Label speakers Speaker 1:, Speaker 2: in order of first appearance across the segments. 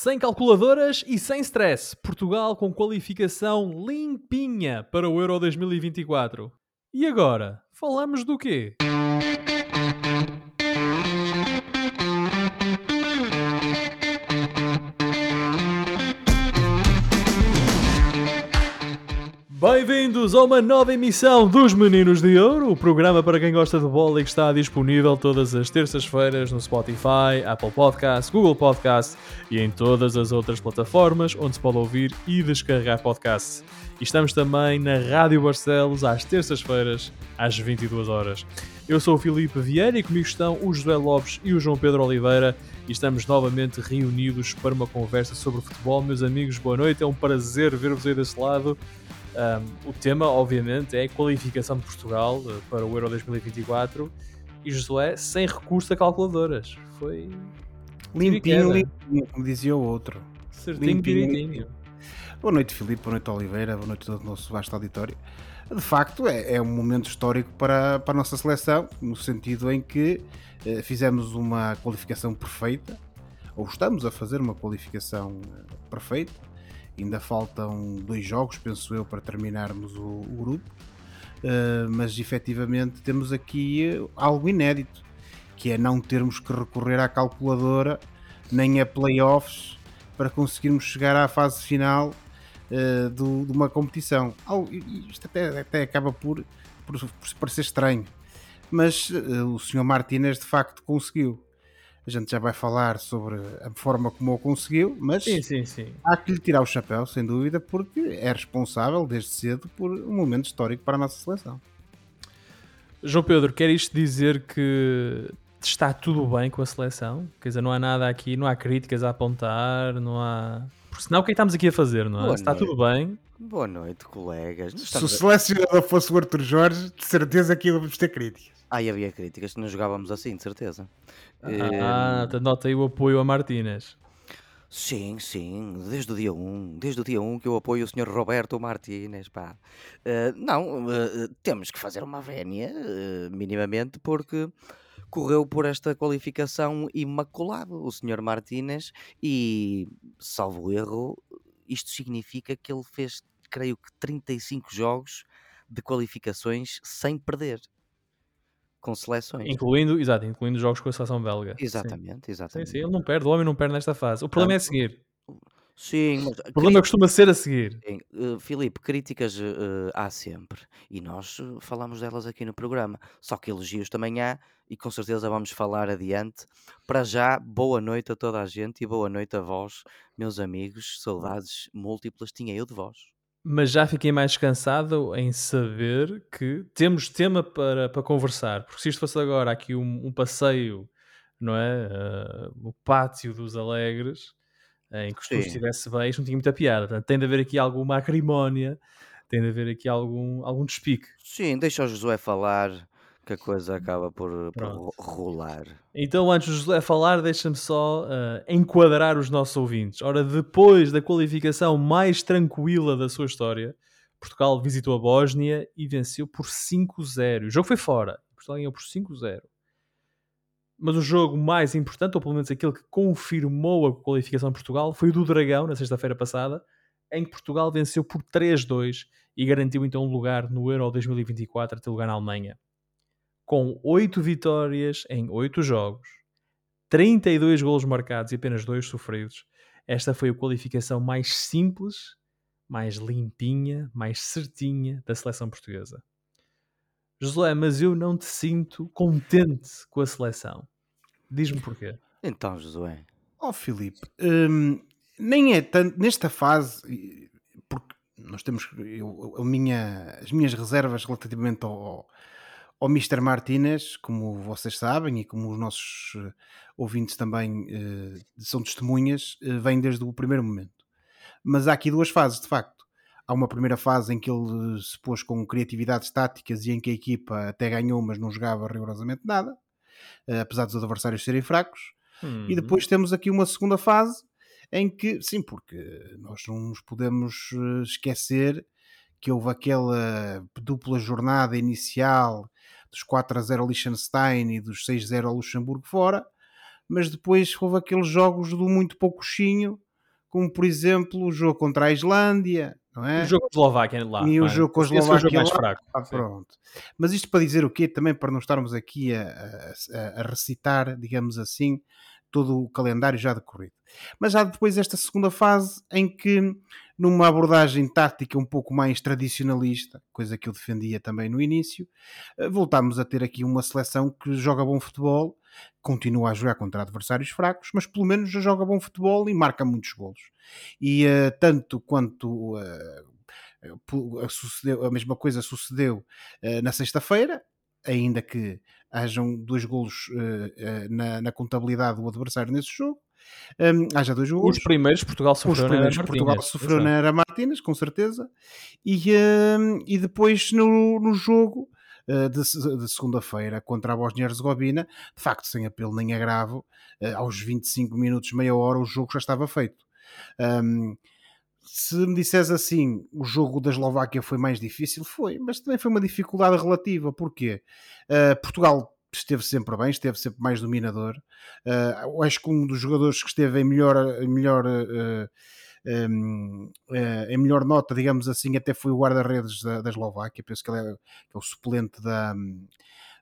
Speaker 1: Sem calculadoras e sem stress, Portugal com qualificação limpinha para o Euro 2024. E agora, falamos do quê? Bem-vindos a uma nova emissão dos Meninos de Ouro, o programa para quem gosta de bola e que está disponível todas as terças-feiras no Spotify, Apple Podcasts, Google Podcasts e em todas as outras plataformas onde se pode ouvir e descarregar podcasts. E estamos também na Rádio Barcelos às terças-feiras, às 22 horas. Eu sou o Filipe Vieira e comigo estão o José Lopes e o João Pedro Oliveira e estamos novamente reunidos para uma conversa sobre futebol. Meus amigos, boa noite, é um prazer ver-vos aí desse lado. Um, o tema, obviamente, é qualificação de Portugal uh, para o Euro 2024 e Josué sem recurso a calculadoras. Foi
Speaker 2: limpinho, limpinho, como dizia o outro.
Speaker 1: Certinho, limpinho, direitinho.
Speaker 2: Boa noite, Filipe. Boa noite, Oliveira. Boa noite a todo o nosso vasto auditório. De facto, é, é, um momento histórico para, para a nossa seleção, no sentido em que eh, fizemos uma qualificação perfeita, ou estamos a fazer uma qualificação eh, perfeita Ainda faltam dois jogos, penso eu, para terminarmos o, o grupo. Uh, mas efetivamente temos aqui algo inédito, que é não termos que recorrer à calculadora nem a playoffs para conseguirmos chegar à fase final uh, do, de uma competição. Isto até, até acaba por, por, por parecer estranho, mas uh, o Sr. Martínez de facto conseguiu. A gente já vai falar sobre a forma como o conseguiu, mas
Speaker 1: sim, sim, sim.
Speaker 2: há que lhe tirar o chapéu, sem dúvida, porque é responsável desde cedo por um momento histórico para a nossa seleção.
Speaker 1: João Pedro, quer isto dizer que está tudo bem com a seleção? Quer dizer, não há nada aqui, não há críticas a apontar, não há. Porque senão o que é que estamos aqui a fazer, não é? está tudo bem.
Speaker 3: Boa noite, colegas.
Speaker 2: Se o selecionador fosse o Arthur Jorge, de certeza que íamos ter críticas.
Speaker 3: Ah, havia críticas, não jogávamos assim, de certeza.
Speaker 1: Ah, um... nota aí o apoio a Martínez.
Speaker 3: Sim, sim, desde o dia 1, desde o dia 1 que eu apoio o Sr. Roberto Martínez, pá. Uh, não, uh, temos que fazer uma vénia, uh, minimamente, porque correu por esta qualificação imaculado o Sr. Martínez e, salvo erro, isto significa que ele fez, creio que, 35 jogos de qualificações sem perder com seleções.
Speaker 1: Incluindo, exato, incluindo jogos com a seleção belga.
Speaker 3: Exatamente, sim. exatamente.
Speaker 1: Sim, sim, ele não perde, o homem não perde nesta fase. O problema é seguir.
Speaker 3: Sim, mas,
Speaker 1: o problema costuma ser a seguir.
Speaker 3: Sim. Uh, Filipe, críticas uh, há sempre e nós uh, falamos delas aqui no programa. Só que elogios também há e com certeza vamos falar adiante. Para já, boa noite a toda a gente e boa noite a vós, meus amigos. Saudades múltiplas tinha eu de vós
Speaker 1: mas já fiquei mais descansado em saber que temos tema para, para conversar. Porque se isto fosse agora aqui um, um passeio, não é? Uh, o pátio dos Alegres, em que tudo estivesse bem, isto não tinha muita piada. Portanto, tem de haver aqui alguma acrimónia, tem de haver aqui algum, algum despique.
Speaker 3: Sim, deixa o Josué falar que a coisa acaba por, por rolar.
Speaker 1: Então, antes de José falar, deixa-me só uh, enquadrar os nossos ouvintes. Ora, depois da qualificação mais tranquila da sua história, Portugal visitou a Bósnia e venceu por 5-0. O jogo foi fora. Portugal ganhou por 5-0. Mas o jogo mais importante, ou pelo menos aquele que confirmou a qualificação de Portugal, foi o do Dragão, na sexta-feira passada, em que Portugal venceu por 3-2 e garantiu então um lugar no Euro 2024 a ter lugar na Alemanha com 8 vitórias em 8 jogos, 32 golos marcados e apenas 2 sofridos. Esta foi a qualificação mais simples, mais limpinha, mais certinha da seleção portuguesa. Josué, mas eu não te sinto contente com a seleção. Diz-me porquê.
Speaker 3: Então, Josué.
Speaker 2: Ó oh, Filipe, hum, nem é tanto nesta fase, porque nós temos eu, a minha, as minhas reservas relativamente ao, ao Mr. Martínez, como vocês sabem e como os nossos uh, ouvintes também uh, são testemunhas, uh, vem desde o primeiro momento. Mas há aqui duas fases, de facto. Há uma primeira fase em que ele se pôs com criatividades táticas e em que a equipa até ganhou, mas não jogava rigorosamente nada, apesar dos adversários serem fracos. Uhum. E depois temos aqui uma segunda fase em que, sim, porque nós não nos podemos esquecer que houve aquela dupla jornada inicial dos 4 a 0 ao Liechtenstein e dos 6 a 0 ao Luxemburgo fora, mas depois houve aqueles jogos do muito poucochinho como por exemplo o jogo contra a Islândia, é?
Speaker 1: O jogo com a Eslováquia lá.
Speaker 2: E o
Speaker 1: é?
Speaker 2: jogo com a
Speaker 1: jogo
Speaker 2: Eslováquia
Speaker 1: mais
Speaker 2: lá.
Speaker 1: fraco.
Speaker 2: Ah,
Speaker 1: sim.
Speaker 2: pronto. Mas isto para dizer o quê? Também para não estarmos aqui a, a- a recitar, digamos assim, todo o calendário já decorrido. Mas já depois esta segunda fase em que, numa abordagem tática um pouco mais tradicionalista, coisa que eu defendia também no início, eh, voltámos a ter aqui uma seleção que joga bom futebol, continua a jogar contra adversários fracos, mas pelo menos já joga bom futebol e marca muitos golos. E eh, tanto quanto a sucedeu- a mesma coisa sucedeu eh, na sexta-feira, ainda que hajam dois golos na, na contabilidade do adversário nesse jogo. Hum, haja dois golos.
Speaker 1: Os primeiros Portugal
Speaker 2: Os
Speaker 1: sofreu na
Speaker 2: primeiros
Speaker 1: Martínez.
Speaker 2: Portugal sofreu
Speaker 1: Exato.
Speaker 2: na Era Martínez, com certeza. E, hum, e depois no, no jogo eh, de, de segunda-feira contra a Bósnia-Herzegovina, de facto, sem apelo nem agravo, eh, aos 25 minutos, meia hora, o jogo já estava feito. Hum, se me disseres assim, o jogo da Eslováquia foi mais difícil, foi, mas também foi uma dificuldade relativa. Porquê? Uh, Portugal esteve sempre bem, esteve sempre mais dominador. Uh, acho que um dos jogadores que esteve em melhor, melhor, uh, um, uh, em melhor nota, digamos assim, até foi o guarda-redes da, da Eslováquia. Penso que ele é, que é o suplente da,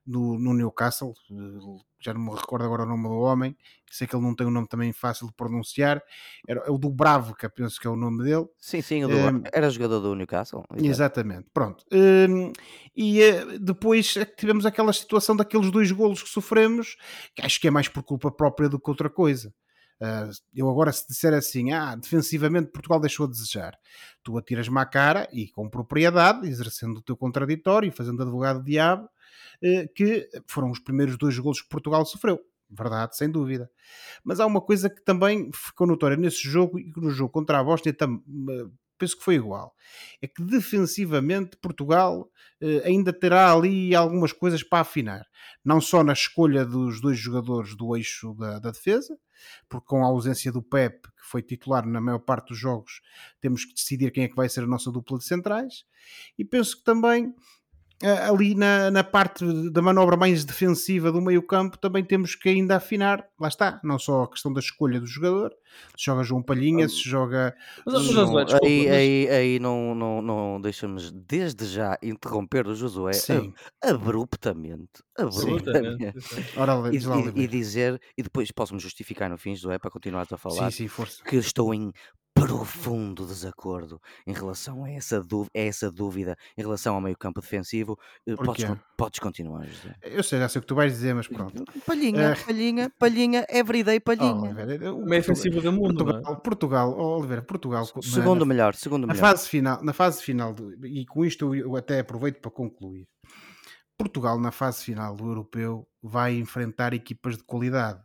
Speaker 2: no, no Newcastle, uh, já não me recordo agora o nome do homem, sei que ele não tem um nome também fácil de pronunciar, era é o do Bravka, penso que é o nome dele.
Speaker 3: Sim, sim, o do-
Speaker 2: Hum,
Speaker 3: era jogador do Newcastle. exato.
Speaker 2: Exatamente, pronto. Hum, e eh, depois é que tivemos aquela situação daqueles dois golos que sofremos, que acho que é mais por culpa própria do que outra coisa. Ah, eu agora, se disser assim, ah, defensivamente Portugal deixou a desejar, tu atiras-me à cara e com propriedade, exercendo o teu contraditório, fazendo advogado diabo, eh, que foram os primeiros dois golos que Portugal sofreu. Verdade, sem dúvida. Mas há uma coisa que também ficou notória nesse jogo e que no jogo contra a Bósnia eh, penso que foi igual. É que defensivamente Portugal eh, ainda terá ali algumas coisas para afinar. Não só na escolha dos dois jogadores do eixo da, da defesa, porque com a ausência do Pep, que foi titular na maior parte dos jogos, temos que decidir quem é que vai ser a nossa dupla de centrais. E penso que também eh, ali na, na parte da manobra mais defensiva do meio campo também temos que ainda afinar, lá está, não só a questão da escolha do jogador, se joga João Palhinha, se joga
Speaker 1: Mas, mas,
Speaker 3: Não,
Speaker 1: Josué, desculpa,
Speaker 3: aí,
Speaker 1: mas-
Speaker 3: aí, aí não, não, não deixamos desde já interromper o Josué
Speaker 2: Sim.
Speaker 3: ab- abruptamente. Abruptamente.
Speaker 1: Sim.
Speaker 2: Ora,
Speaker 3: E, e- e dizer, e depois posso-me justificar no fim, Josué, para continuar a falar,
Speaker 2: Sim, sim, força.
Speaker 3: que estou em profundo desacordo em relação a essa, dú- a essa dúvida em relação ao meio campo defensivo. Eh, Podes, podes continuar, José.
Speaker 2: Eu sei, já sei o que tu vais dizer, mas pronto.
Speaker 3: Palhinha,
Speaker 2: Eh,
Speaker 3: palhinha, palhinha, everyday
Speaker 2: Oh,
Speaker 3: palhinha.
Speaker 2: Oliveira, o
Speaker 1: meio ofensivo do mundo, é?
Speaker 2: Portugal, Portugal, oh, Oliveira, Portugal na-
Speaker 3: segundo
Speaker 2: na,
Speaker 3: melhor, segundo
Speaker 2: na
Speaker 3: melhor.
Speaker 2: fase final, na fase final do- e com isto eu, eu até aproveito para concluir. Portugal na fase final do europeu vai enfrentar equipas de qualidade.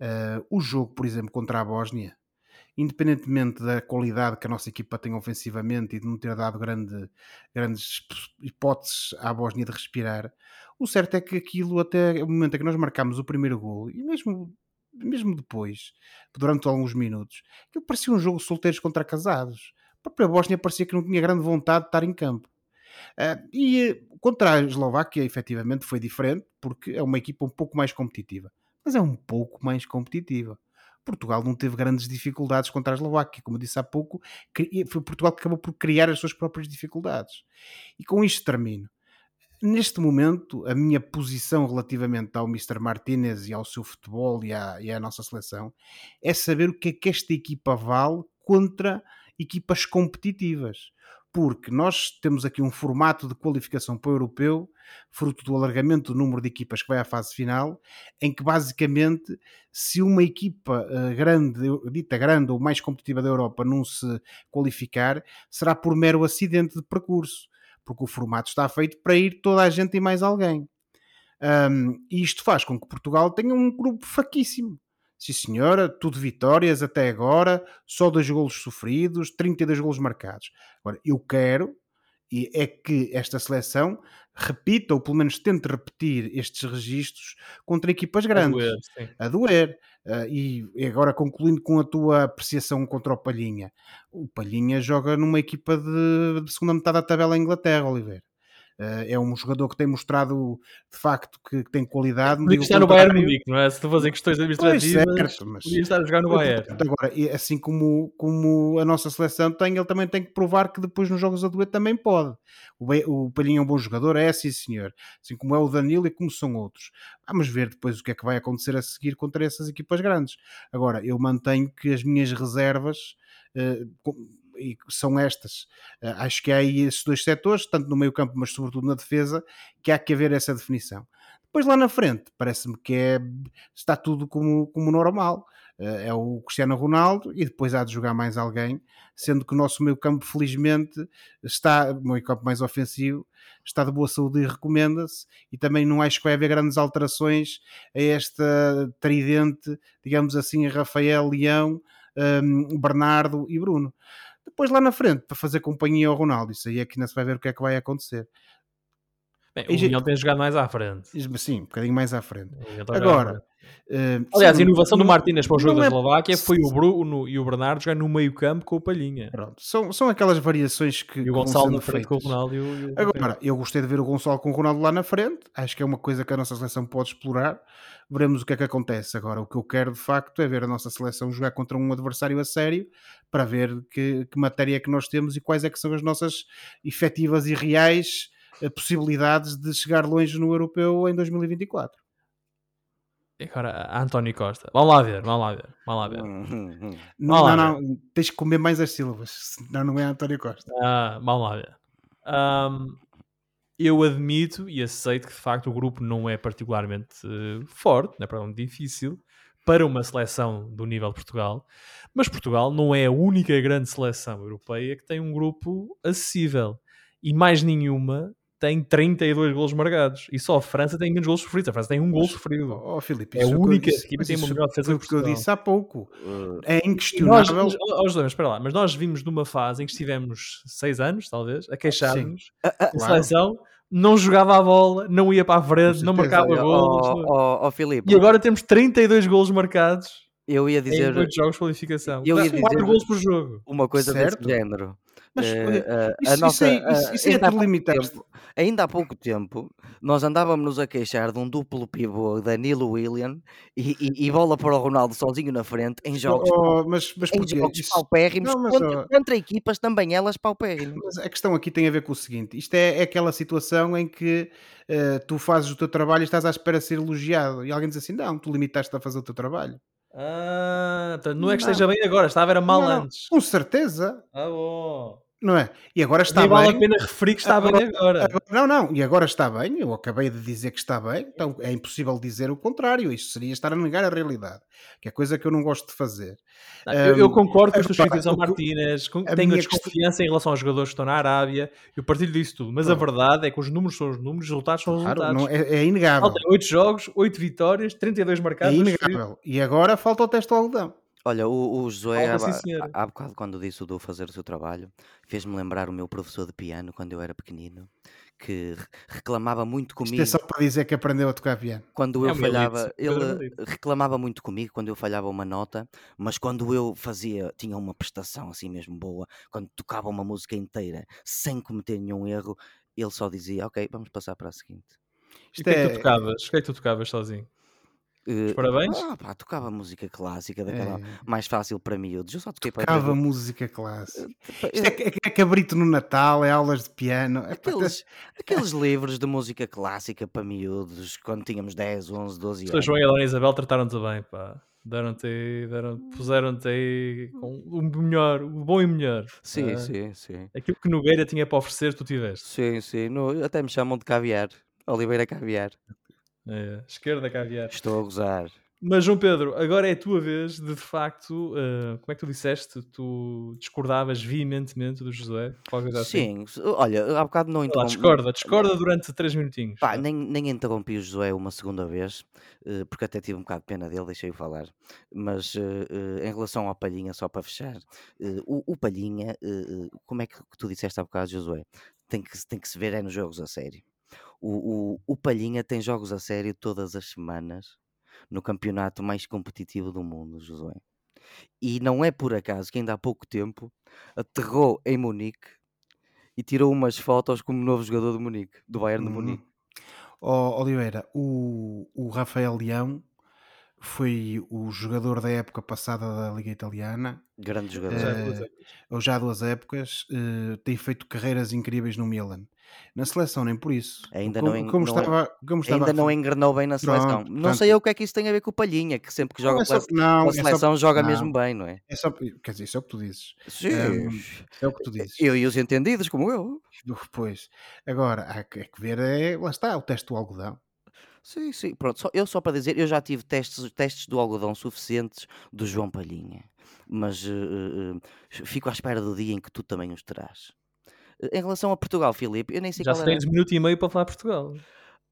Speaker 2: Uh, o jogo, por exemplo, contra a Bósnia, independentemente da qualidade que a nossa equipa tem ofensivamente e de não ter dado grande- grandes hipóteses à Bósnia de respirar, o certo é que aquilo, até o momento em que nós marcámos o primeiro gol, e mesmo, mesmo depois, durante alguns minutos, aquilo parecia um jogo solteiros contra casados. A própria Bósnia parecia que não tinha grande vontade de estar em campo. Ah, e contra a Eslováquia, efetivamente, foi diferente, porque é uma equipa um pouco mais competitiva. Mas é um pouco mais competitiva. Portugal não teve grandes dificuldades contra a Eslováquia. Como disse há pouco, foi Portugal que acabou por criar as suas próprias dificuldades. E com isto termino. Neste momento, a minha posição relativamente ao Mr. Martínez e ao seu futebol e à, e à nossa seleção é saber o que é que esta equipa vale contra equipas competitivas. Porque nós temos aqui um formato de qualificação para o europeu, fruto do alargamento do número de equipas que vai à fase final, em que basicamente, se uma equipa eh, grande, dita grande ou mais competitiva da Europa não se qualificar, será por mero acidente de percurso, porque o formato está feito para ir toda a gente e mais alguém. Um, e isto faz com que Portugal tenha um grupo fraquíssimo. Sim, senhora, tudo vitórias até agora, só dois golos sofridos, 32 golos marcados. Agora, eu quero e é que esta seleção repita, ou pelo menos tente repetir estes registros contra equipas
Speaker 1: A
Speaker 2: grandes
Speaker 1: doer, sim.
Speaker 2: a doer. Ah, e agora concluindo com a tua apreciação contra o Palhinha, o Palhinha joga numa equipa de, de segunda metade da tabela em Inglaterra, Oliveira. Uh, é um jogador que tem mostrado de facto que, tem qualidade.
Speaker 1: Podia estar no Bayern Munique, não é? Se tu fazer questões administrativas, pois, certo, mas podia estar a jogar no Bayern.
Speaker 2: Agora, assim como, como a nossa seleção tem, ele também tem que provar que depois nos jogos a dueto também pode. O, o Palhinha é um bom jogador, é sim senhor. Assim como é o Danilo e como são outros. Vamos ver depois o que é que vai acontecer a seguir contra essas equipas grandes. Agora, eu mantenho que as minhas reservas. Uh, e são estas. Uh, acho que há aí esses dois setores, tanto no meio campo, mas sobretudo na defesa, que há que haver essa definição. Depois lá na frente, parece-me que é, está tudo como, como normal. Uh, é o Cristiano Ronaldo e depois há de jogar mais alguém, sendo que o nosso meio campo, felizmente, está, meio campo mais ofensivo, está de boa saúde e recomenda-se, e também não acho que vai haver grandes alterações a esta tridente, digamos assim, Rafael, Leão, um, Bernardo e Bruno. Depois lá na frente, para fazer companhia ao Ronaldo, isso aí é que ainda se vai ver o que é que vai acontecer.
Speaker 1: Bem, o Leão tem jogado mais à frente.
Speaker 2: Sim, um bocadinho mais à frente. Agora,
Speaker 1: uh, aliás, a inovação não, do Martínez para o jogo da é... Eslováquia foi o Bruno e o Bernardo jogar no meio campo com o Palhinha.
Speaker 2: Pronto, são, são aquelas variações que.
Speaker 1: E o Gonçalo na frente com o Ronaldo. E o,
Speaker 2: e o... Agora, eu gostei de ver o Gonçalo com o Ronaldo lá na frente. Acho que é uma coisa que a nossa seleção pode explorar. Veremos o que é que acontece. Agora, o que eu quero de facto é ver a nossa seleção jogar contra um adversário a sério para ver que, que matéria é que nós temos e quais é que são as nossas efetivas e reais possibilidades de chegar longe no europeu em 2024.
Speaker 1: Agora, António Costa. Vamos lá ver, vamos lá ver, vamos lá ver. Hum, hum,
Speaker 2: hum. Não, não, não, tens que comer mais as sílabas, senão não é António Costa.
Speaker 1: Ah, vamos lá ver. Um, eu admito e aceito que de facto o grupo não é particularmente uh, forte, não é particularmente difícil para uma seleção do nível de Portugal, mas Portugal não é a única grande seleção europeia que tem um grupo acessível e mais nenhuma tem 32 golos marcados e só a França tem menos golos sofridos. A França tem um gol sofrido.
Speaker 2: Oh, Filipe,
Speaker 1: é a única equipa que tem uma melhor defesa
Speaker 2: que eu disse há pouco. Uh, é inquestionável. Nós,
Speaker 1: oh, José, espera lá, mas nós vimos numa fase em que estivemos 6 anos, talvez, a queixar-nos. A, a, seleção não jogava a bola, não ia para a frente, não marcava golos.
Speaker 3: Oh, oh, oh, Filipe.
Speaker 1: E agora temos 32 golos marcados.
Speaker 3: Eu ia dizer.
Speaker 1: Em jogos de qualificação. Eu ia dizer 4 golos por jogo.
Speaker 3: Uma coisa certo? desse género.
Speaker 2: Mas uh, isso, a nossa, isso, é, isso, isso é tudo limitado.
Speaker 3: Ainda há pouco tempo, nós andávamos a queixar de um duplo pivô Danilo William e, e, e, bola para o Ronaldo sozinho na frente em jogos,
Speaker 2: oh, mas, mas
Speaker 3: em jogos isso... paupérrimos não, mas, contra, oh... contra, equipas também elas paupérrimas.
Speaker 2: Mas a questão aqui tem a ver com o seguinte: isto é, é aquela situação em que uh, tu fazes o teu trabalho e estás à espera de ser elogiado, e alguém diz assim: não, tu limitaste a fazer o teu trabalho.
Speaker 1: Ah, não é que esteja bem agora, estava era mal não, antes.
Speaker 2: Com certeza.
Speaker 1: Ah, bom
Speaker 2: não é? E agora está
Speaker 1: Nem
Speaker 2: bem.
Speaker 1: vale a pena referir que está agora, bem agora. agora.
Speaker 2: Não, não, e agora está bem. Eu acabei de dizer que está bem, então é impossível dizer o contrário. Isto seria estar a negar a realidade, que é coisa que eu não gosto de fazer.
Speaker 1: Não, um, eu, concordo com as tuas críticas ao Martínez, tenho desconfiança questão... em relação aos jogadores que estão na Arábia, eu partilho disso tudo, mas a verdade é que os números são os números, os resultados são os claro, resultados.
Speaker 2: Não, é, é inegável.
Speaker 1: Faltam 8 jogos, 8 vitórias, 32 marcados.
Speaker 2: É inegável. E agora falta o teste ao algodão.
Speaker 3: Olha, o, o Josué, há, há, há bocado, quando disse o do fazer o seu trabalho, fez-me lembrar o meu professor de piano quando eu era pequenino, que reclamava muito comigo.
Speaker 2: Isto é só para dizer que aprendeu a tocar piano.
Speaker 3: Quando é eu falhava, ele reclamava muito comigo quando eu falhava uma nota, mas quando eu fazia, tinha uma prestação assim mesmo boa, quando tocava uma música inteira sem cometer nenhum erro, ele só dizia: Ok, vamos passar para a seguinte.
Speaker 1: E o que é que tu é tocavas? O que é que tu tocavas sozinho? Uh, parabéns?
Speaker 3: Ah, pá, tocava música clássica, daquela é. mais fácil para miúdos. Eu só toquei
Speaker 2: tocava para Tocava música clássica. Uh, Isto é, é, é, cabrito no Natal, é aulas de piano.
Speaker 3: Aqueles, aqueles livros de música clássica para miúdos, quando tínhamos 10, 11, 12
Speaker 1: anos. O João e a Dona Isabel trataram-te bem, pá. Deram-te, deram, puseram-te aí com o melhor, o bom e melhor.
Speaker 3: Sim, uh, sim, sim.
Speaker 1: Aquilo que Nogueira tinha para oferecer, tu tiveste.
Speaker 3: Sim, sim. No, até me chamam de caviar. Oliveira Caviar.
Speaker 1: É, esquerda caviar.
Speaker 3: Estou a gozar.
Speaker 1: Mas, João Pedro, agora é a tua vez de, de facto, uh, como é que tu disseste? Tu discordavas veementemente do Josué?
Speaker 3: Assim? Sim, olha, há bocado não
Speaker 1: interrompi. Discorda, discorda durante 3 minutinhos.
Speaker 3: Pá, nem, nem interrompi o Josué uma segunda vez, uh, porque até tive um bocado de pena dele, deixei-o falar. Mas uh, em relação ao Palhinha, só para fechar, o, o, Palhinha, como é que tu disseste há bocado, Josué? Tem que, tem que se ver é nos jogos a sério. O, o, o Palhinha tem jogos a sério todas as semanas no campeonato mais competitivo do mundo, Josué. E não é por acaso que ainda há pouco tempo aterrou em Munique e tirou umas fotos como novo jogador do Munique, do Bayern de
Speaker 2: Uhum.
Speaker 3: Munique.
Speaker 2: Ó, Oliveira, o, o Rafael Leão foi o jogador da época passada da Liga Italiana,
Speaker 3: Grande jogador.
Speaker 1: Já
Speaker 2: Eh,
Speaker 1: duas épocas.
Speaker 2: ou já há duas épocas, eh, tem feito carreiras incríveis no Milan. Na seleção, nem por isso.
Speaker 3: Ainda
Speaker 2: como,
Speaker 3: não
Speaker 2: como
Speaker 3: não é-
Speaker 2: estava, como
Speaker 3: Ainda não engrenou bem na seleção.
Speaker 2: Pronto,
Speaker 3: não sei eu o que é que isso tem a ver com o Palhinha, que sempre que joga
Speaker 2: é só-
Speaker 3: pela,
Speaker 2: não,
Speaker 3: pela
Speaker 2: é só-
Speaker 3: seleção joga
Speaker 2: não.
Speaker 3: mesmo bem, não é?
Speaker 2: É só, quer dizer, isso é o que tu dizes.
Speaker 3: Sim.
Speaker 2: É o que tu dizes.
Speaker 3: eu e os entendidos, como eu.
Speaker 2: Pois. Agora, há que, é que ver, é, lá está, o teste do algodão.
Speaker 3: Sim, sim. Pronto, só, eu só para dizer, eu já tive testes, testes do algodão suficientes do João Palhinha. Mas eh, eh, fico à espera do dia em que tu também os terás. Em relação a Portugal, Filipe, eu nem sei
Speaker 1: Já
Speaker 3: qual
Speaker 1: tens um minuto e meio para falar Portugal.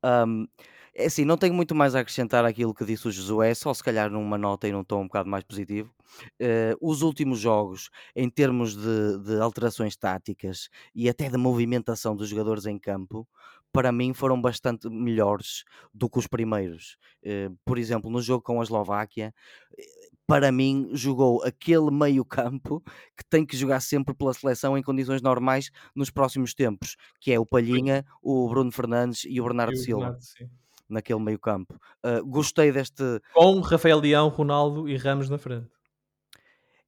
Speaker 3: Ahm, é assim, não tenho muito mais a acrescentar àquilo que disse o Josué, só se calhar numa nota e num tom um bocado mais positivo. Eh, os últimos jogos, em termos de, de alterações táticas e até de movimentação dos jogadores em campo, para mim foram bastante melhores do que os primeiros. Eh, por exemplo, no jogo com a Eslováquia, para mim jogou aquele meio campo que tem que jogar sempre pela seleção em condições normais nos próximos tempos, que é o Palhinha, o Bruno Fernandes e o Bernardo
Speaker 1: E o
Speaker 3: Silva
Speaker 1: Bernardo,
Speaker 3: naquele meio campo. Uh, gostei deste.
Speaker 1: Com Rafael Leão, Ronaldo e Ramos na frente.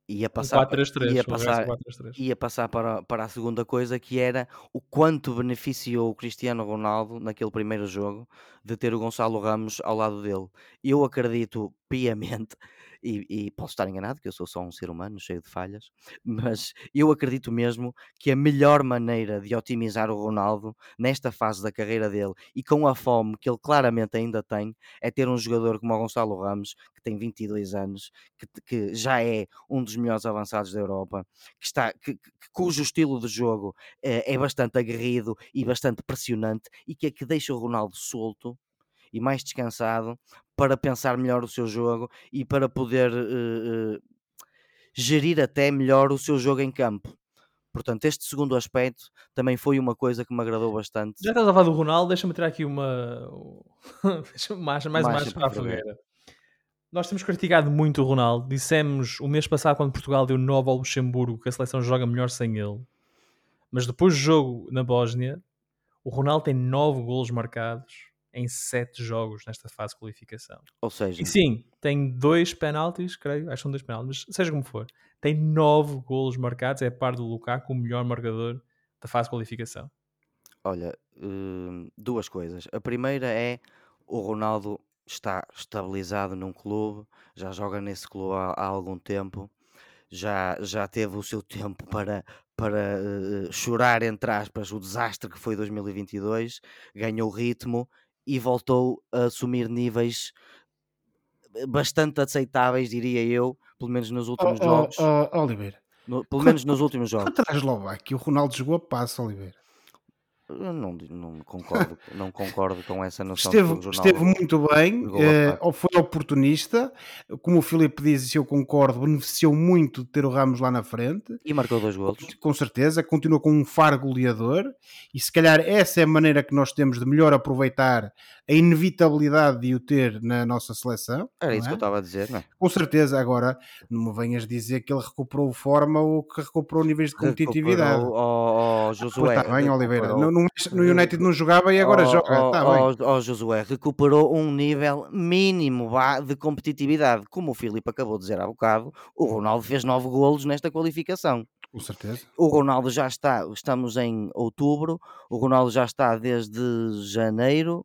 Speaker 3: Ia
Speaker 1: Um
Speaker 3: passar,
Speaker 1: 4-3-3.
Speaker 3: ia passar,
Speaker 1: 4-3-3.
Speaker 3: ia passar para, para a segunda coisa, que era o quanto beneficiou o Cristiano Ronaldo naquele primeiro jogo de ter o Gonçalo Ramos ao lado dele. Eu acredito piamente, e, e posso estar enganado, que eu sou só um ser humano cheio de falhas, mas eu acredito mesmo que a melhor maneira de otimizar o Ronaldo nesta fase da carreira dele e com a fome que ele claramente ainda tem, é ter um jogador como o Gonçalo Ramos, que tem 22 anos, que, que já é um dos melhores avançados da Europa, que está, que, cujo estilo de jogo eh, é bastante aguerrido e bastante pressionante e que é que deixa o Ronaldo solto e mais descansado para pensar melhor o seu jogo e para poder eh, eh, gerir até melhor o seu jogo em campo. Portanto, este segundo aspecto também foi uma coisa que me agradou bastante.
Speaker 1: Já estás a falar do Ronaldo, deixa-me tirar aqui uma. mais, mais
Speaker 3: Marcha
Speaker 1: marcha
Speaker 3: para
Speaker 1: a
Speaker 3: fogueira.
Speaker 1: Nós temos criticado muito o Ronaldo. Dissemos o mês passado, quando Portugal deu 9 ao Luxemburgo, que a seleção joga melhor sem ele. Mas depois do jogo na Bósnia, o Ronaldo tem 9 golos marcados em 7 jogos nesta fase de qualificação.
Speaker 3: Ou seja,
Speaker 1: E sim, tem dois penaltis, creio, acho que são dois penaltis, mas seja como for, tem 9 golos marcados, é par do Lukaku, o melhor marcador da fase de qualificação.
Speaker 3: Olha, hum, duas coisas. A primeira é o Ronaldo está estabilizado num clube, já joga nesse clube há, há algum tempo, já, já teve o seu tempo para, para eh, chorar, entre aspas, o desastre que foi 2022, ganhou ritmo e voltou a assumir níveis bastante aceitáveis, diria eu, pelo menos nos
Speaker 2: Ó
Speaker 3: últimos
Speaker 2: ó,
Speaker 3: jogos.
Speaker 2: ó, Oliveira,
Speaker 3: no- pelo menos nos últimos jogos.
Speaker 2: contra a Eslováquia, o Ronaldo jogou a passo, Oliveira.
Speaker 3: Eu não, não concordo, não concordo com essa noção
Speaker 2: Esteve,
Speaker 3: o jornal
Speaker 2: esteve muito bem, ou foi oportunista, como o Filipe diz, e se eu concordo, beneficiou muito de ter o Ramos lá na frente,
Speaker 3: e marcou dois golos.
Speaker 2: com certeza, continua com um faro goleador, e se calhar essa é a maneira que nós temos de melhor aproveitar a inevitabilidade de o ter na nossa seleção.
Speaker 3: Era isso
Speaker 2: é?
Speaker 3: que eu estava a dizer, não é?
Speaker 2: Com certeza, agora não me venhas dizer que ele recuperou forma ou que recuperou níveis de competitividade.
Speaker 3: Ao, ao Josué.
Speaker 2: Está bem, Oliveira. No, no- no United não jogava e agora joga. Está bem.
Speaker 3: ao Josué recuperou um nível mínimo de competitividade. Como o Filipe acabou de dizer há bocado, o Ronaldo fez nove golos nesta qualificação.
Speaker 2: Com certeza.
Speaker 3: O Ronaldo já está, estamos em outubro, o Ronaldo já está desde janeiro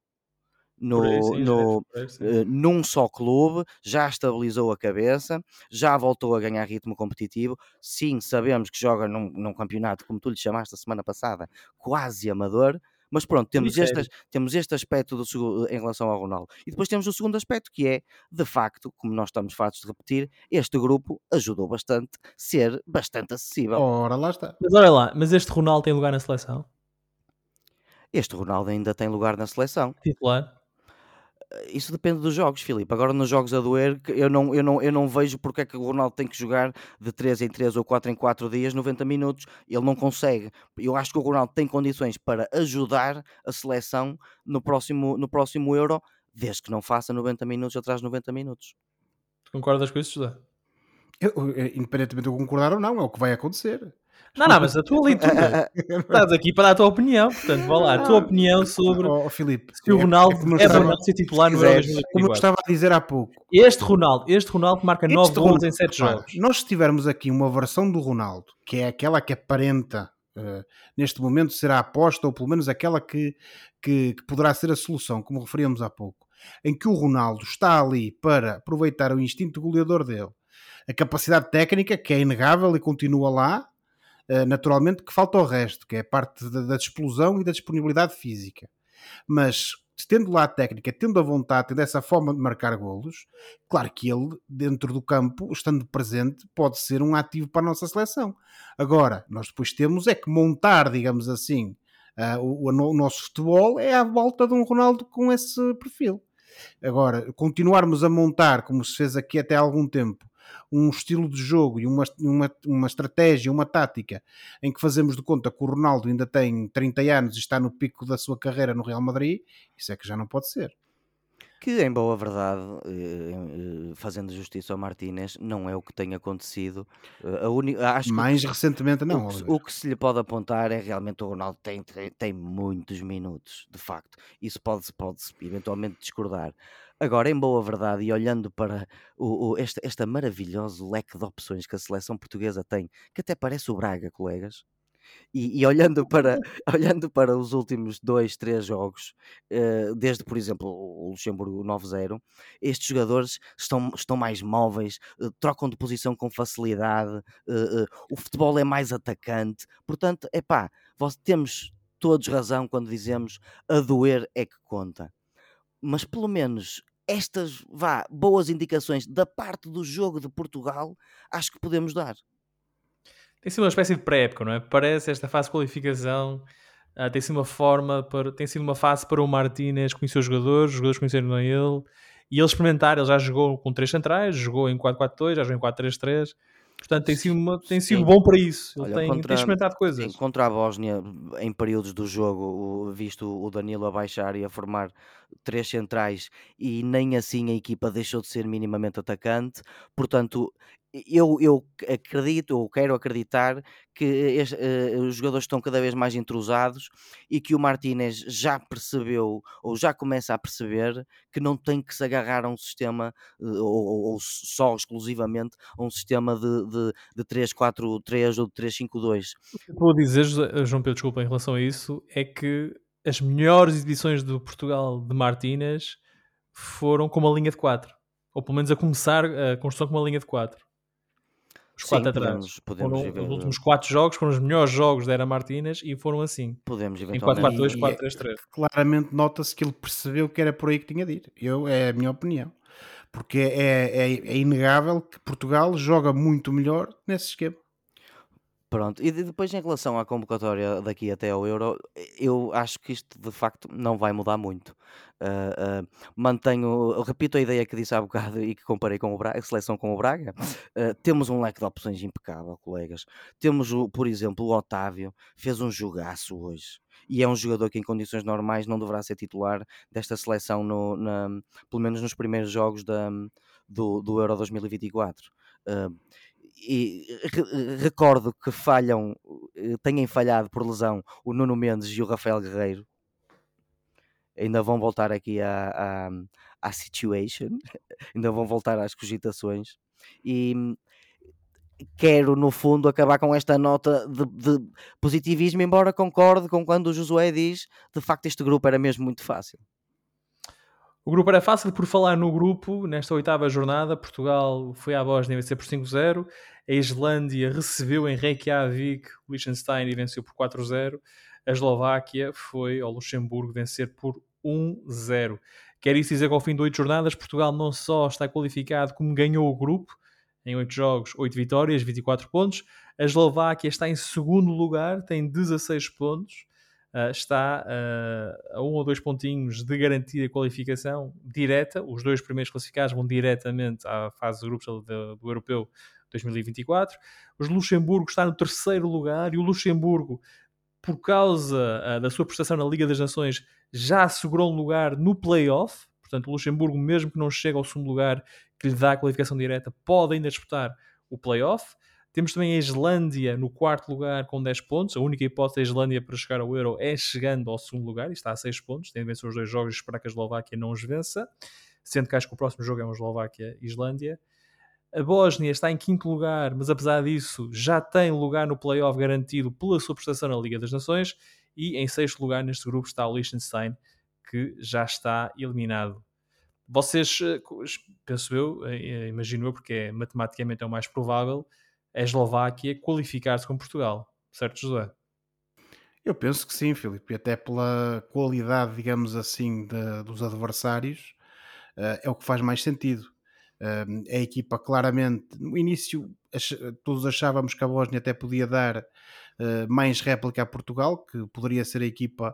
Speaker 3: no,
Speaker 1: sim,
Speaker 3: no, eh, num só clube, já estabilizou a cabeça, já voltou a ganhar ritmo competitivo. Sim, sabemos que joga num, num campeonato, como tu lhe chamaste a semana passada, quase amador. Mas pronto, temos, este, temos este aspecto do, em relação ao Ronaldo. E depois temos o segundo aspecto, que é, de facto, como nós estamos fartos de repetir, este grupo ajudou bastante, ser bastante acessível.
Speaker 2: Ora, lá está.
Speaker 1: Mas olha lá, mas este Ronaldo tem lugar na seleção?
Speaker 3: Este Ronaldo ainda tem lugar na seleção.
Speaker 1: Titular?
Speaker 3: Isso depende dos jogos, Filipe. Agora nos jogos a doer, eu não, eu, não, eu não vejo porque é que o Ronaldo tem que jogar de 3 em 3 ou 4 em 4 dias, 90 minutos. Ele não consegue. Eu acho que o Ronaldo tem condições para ajudar a seleção no próximo, no próximo Euro, desde que não faça 90 minutos atrás de 90 minutos.
Speaker 1: Tu concordas com isso, José?
Speaker 2: Eu, eu, independentemente de eu concordar ou não, é o que vai acontecer.
Speaker 1: Não, não, mas a tua leitura. Estás aqui para dar a tua opinião. Portanto, vá lá, a tua opinião sobre
Speaker 2: Oh, Filipe,
Speaker 1: se o
Speaker 2: é-
Speaker 1: Ronaldo
Speaker 2: é
Speaker 1: é para ser titular no Euro
Speaker 2: como eu
Speaker 1: 2024.
Speaker 2: estava a dizer há pouco.
Speaker 1: Este Ronaldo, este Ronaldo marca 9
Speaker 2: Este
Speaker 1: gols em 7
Speaker 2: repara,
Speaker 1: jogos.
Speaker 2: Nós se tivermos aqui uma versão do Ronaldo, que é aquela que aparenta eh, neste momento ser a aposta, ou pelo menos aquela que, que, que poderá ser a solução, como referíamos há pouco, em que o Ronaldo está ali para aproveitar o instinto goleador dele, a capacidade técnica, que é inegável e continua lá, naturalmente que falta o resto, que é a parte da, da explosão e da disponibilidade física. Mas tendo lá a técnica, tendo a vontade, tendo essa forma de marcar golos, claro que ele, dentro do campo, estando presente, pode ser um ativo para a nossa seleção. Agora, nós depois temos é que montar, digamos assim, ah, o, o nosso futebol é à volta de um Ronaldo com esse perfil. Agora, continuarmos a montar, como se fez aqui até há algum tempo, um estilo de jogo e uma, uma, uma estratégia, uma tática em que fazemos de conta que o Ronaldo ainda tem 30 anos e está no pico da sua carreira no Real Madrid, isso é que já não pode ser.
Speaker 3: Que, em boa verdade, eh, eh, fazendo justiça ao Martínez, não é o que tem acontecido. Eh, A uni... Acho
Speaker 2: Mais
Speaker 3: que,
Speaker 2: recentemente não,
Speaker 3: o, que, o que se lhe pode apontar é realmente o Ronaldo tem, tem, tem muitos minutos, de facto. Isso pode-se pode eventualmente discordar. Agora, em boa verdade, e olhando para o, o, este, este maravilhoso leque de opções que a seleção portuguesa tem, que até parece o Braga, colegas, e, e olhando, para, olhando para os últimos dois, três jogos, eh, desde, por exemplo, o Luxemburgo 9-0, estes jogadores estão, estão mais móveis, eh, trocam de posição com facilidade, eh, o futebol é mais atacante. Portanto, é pá, temos todos razão quando dizemos a doer é que conta. Mas pelo menos estas vá, boas indicações da parte do jogo de Portugal, acho que podemos dar.
Speaker 1: Tem sido uma espécie de pré-época, não é? Parece esta fase de qualificação ah, tem sido uma forma para, tem sido uma fase para o Martínez conhecer os jogadores, os jogadores conheceram a ele e ele experimentar. Ele já jogou com três centrais, jogou em 4-4-2, já jogou em 4-3-3. Portanto, tem sido, uma, tem sido
Speaker 3: Sim.
Speaker 1: bom para isso. Ele
Speaker 3: Olha,
Speaker 1: tem,
Speaker 3: contra-
Speaker 1: tem experimentado coisas.
Speaker 3: Sim, contra a Bósnia, em períodos do jogo, visto o Danilo a baixar e a formar três centrais, e nem assim a equipa deixou de ser minimamente atacante. Portanto, eu, eu acredito, ou quero acreditar, que eh, os jogadores estão cada vez mais entrosados e que o Martínez já percebeu, ou já começa a perceber, que não tem que se agarrar a um sistema, eh, ou, ou- só exclusivamente a um sistema de, de, de 3-4-3 ou de 3-5-2.
Speaker 1: O que eu vou dizer, João Pedro, desculpa, em relação a isso, é que as melhores exibições do Portugal de Martínez foram com uma linha de 4. Ou pelo menos a começar a construção com uma linha de 4. Os
Speaker 3: Sim,
Speaker 1: 4 atrás.
Speaker 3: podemos, podemos,
Speaker 1: os últimos 4 jogos foram os melhores jogos da era Martínez e foram assim.
Speaker 3: podemos
Speaker 1: Em
Speaker 3: eventualmente.
Speaker 1: 4-4-2,
Speaker 2: E-
Speaker 1: 4-3-3.
Speaker 2: claramente nota-se que ele percebeu que era por aí que tinha de ir. Eu, é a minha opinião. Porque é, é, é inegável que Portugal joga muito melhor nesse esquema.
Speaker 3: Pronto, e de- depois em relação à convocatória daqui até ao Euro, eu acho que isto de facto não vai mudar muito. Ah, ah, mantenho, repito a ideia que disse há bocado e que comparei com o Braga, a seleção com o Braga. Ah, temos um leque de opções impecável, colegas. Temos, o, por exemplo, o Otávio, fez um jogaço hoje. E é um jogador que em condições normais não deverá ser titular desta seleção, no, na- pelo menos nos primeiros jogos da, do, do Euro 2024. Ah, e re- recordo que falham, eh, têm falhado por lesão o Nuno Mendes e o Rafael Guerreiro. Ainda vão voltar aqui à, à, à situation, ainda vão voltar às cogitações. E hum, quero, no fundo, acabar com esta nota de, de positivismo, embora concorde com quando o Josué diz de facto este grupo era mesmo muito fácil.
Speaker 1: O grupo era fácil por falar no grupo, nesta oitava jornada, Portugal foi à Bósnia e venceu por 5-0, a Islândia recebeu em Reykjavik o Liechtenstein e venceu por 4-0, a Eslováquia foi ao Luxemburgo vencer por 1-0. Quer isso dizer que ao fim de oito jornadas, Portugal não só está qualificado, como ganhou o grupo, em oito jogos, 8 vitórias, 24 pontos, a Eslováquia está em segundo lugar, tem 16 pontos, Uh, está uh, a um ou dois pontinhos de garantir a qualificação direta. Os dois primeiros classificados vão diretamente à fase de grupos do, do Europeu 2024. O Luxemburgo está no terceiro lugar e o Luxemburgo, por causa uh, da sua prestação na Liga das Nações, já assegurou um lugar no play-off. Portanto, o Luxemburgo, mesmo que não chegue ao segundo lugar que lhe dá a qualificação direta, pode ainda disputar o play-off. Temos também a Islândia no quarto lugar com 10 pontos. A única hipótese da Islândia para chegar ao Euro é chegando ao segundo lugar, e está a 6 pontos. Tem de vencer os dois jogos e esperar que a Eslováquia não os vença, sendo que acho que o próximo jogo é uma Eslováquia-Islândia. A Bósnia está em quinto lugar, mas apesar disso já tem lugar no playoff garantido pela sua prestação na Liga das Nações. E em sexto lugar neste grupo está o Liechtenstein, que já está eliminado. Vocês, eh, penso eu, eh, imagino eu, porque é, matematicamente é o mais provável, a Eslováquia qualificar-se com Portugal, certo, José?
Speaker 2: Eu penso que sim, Filipe, até pela qualidade, digamos assim, de, dos adversários, uh, é o que faz mais sentido. Uh, a equipa, claramente, no início, ach todos achávamos que a Bósnia até podia dar uh, mais réplica a Portugal, que poderia ser a equipa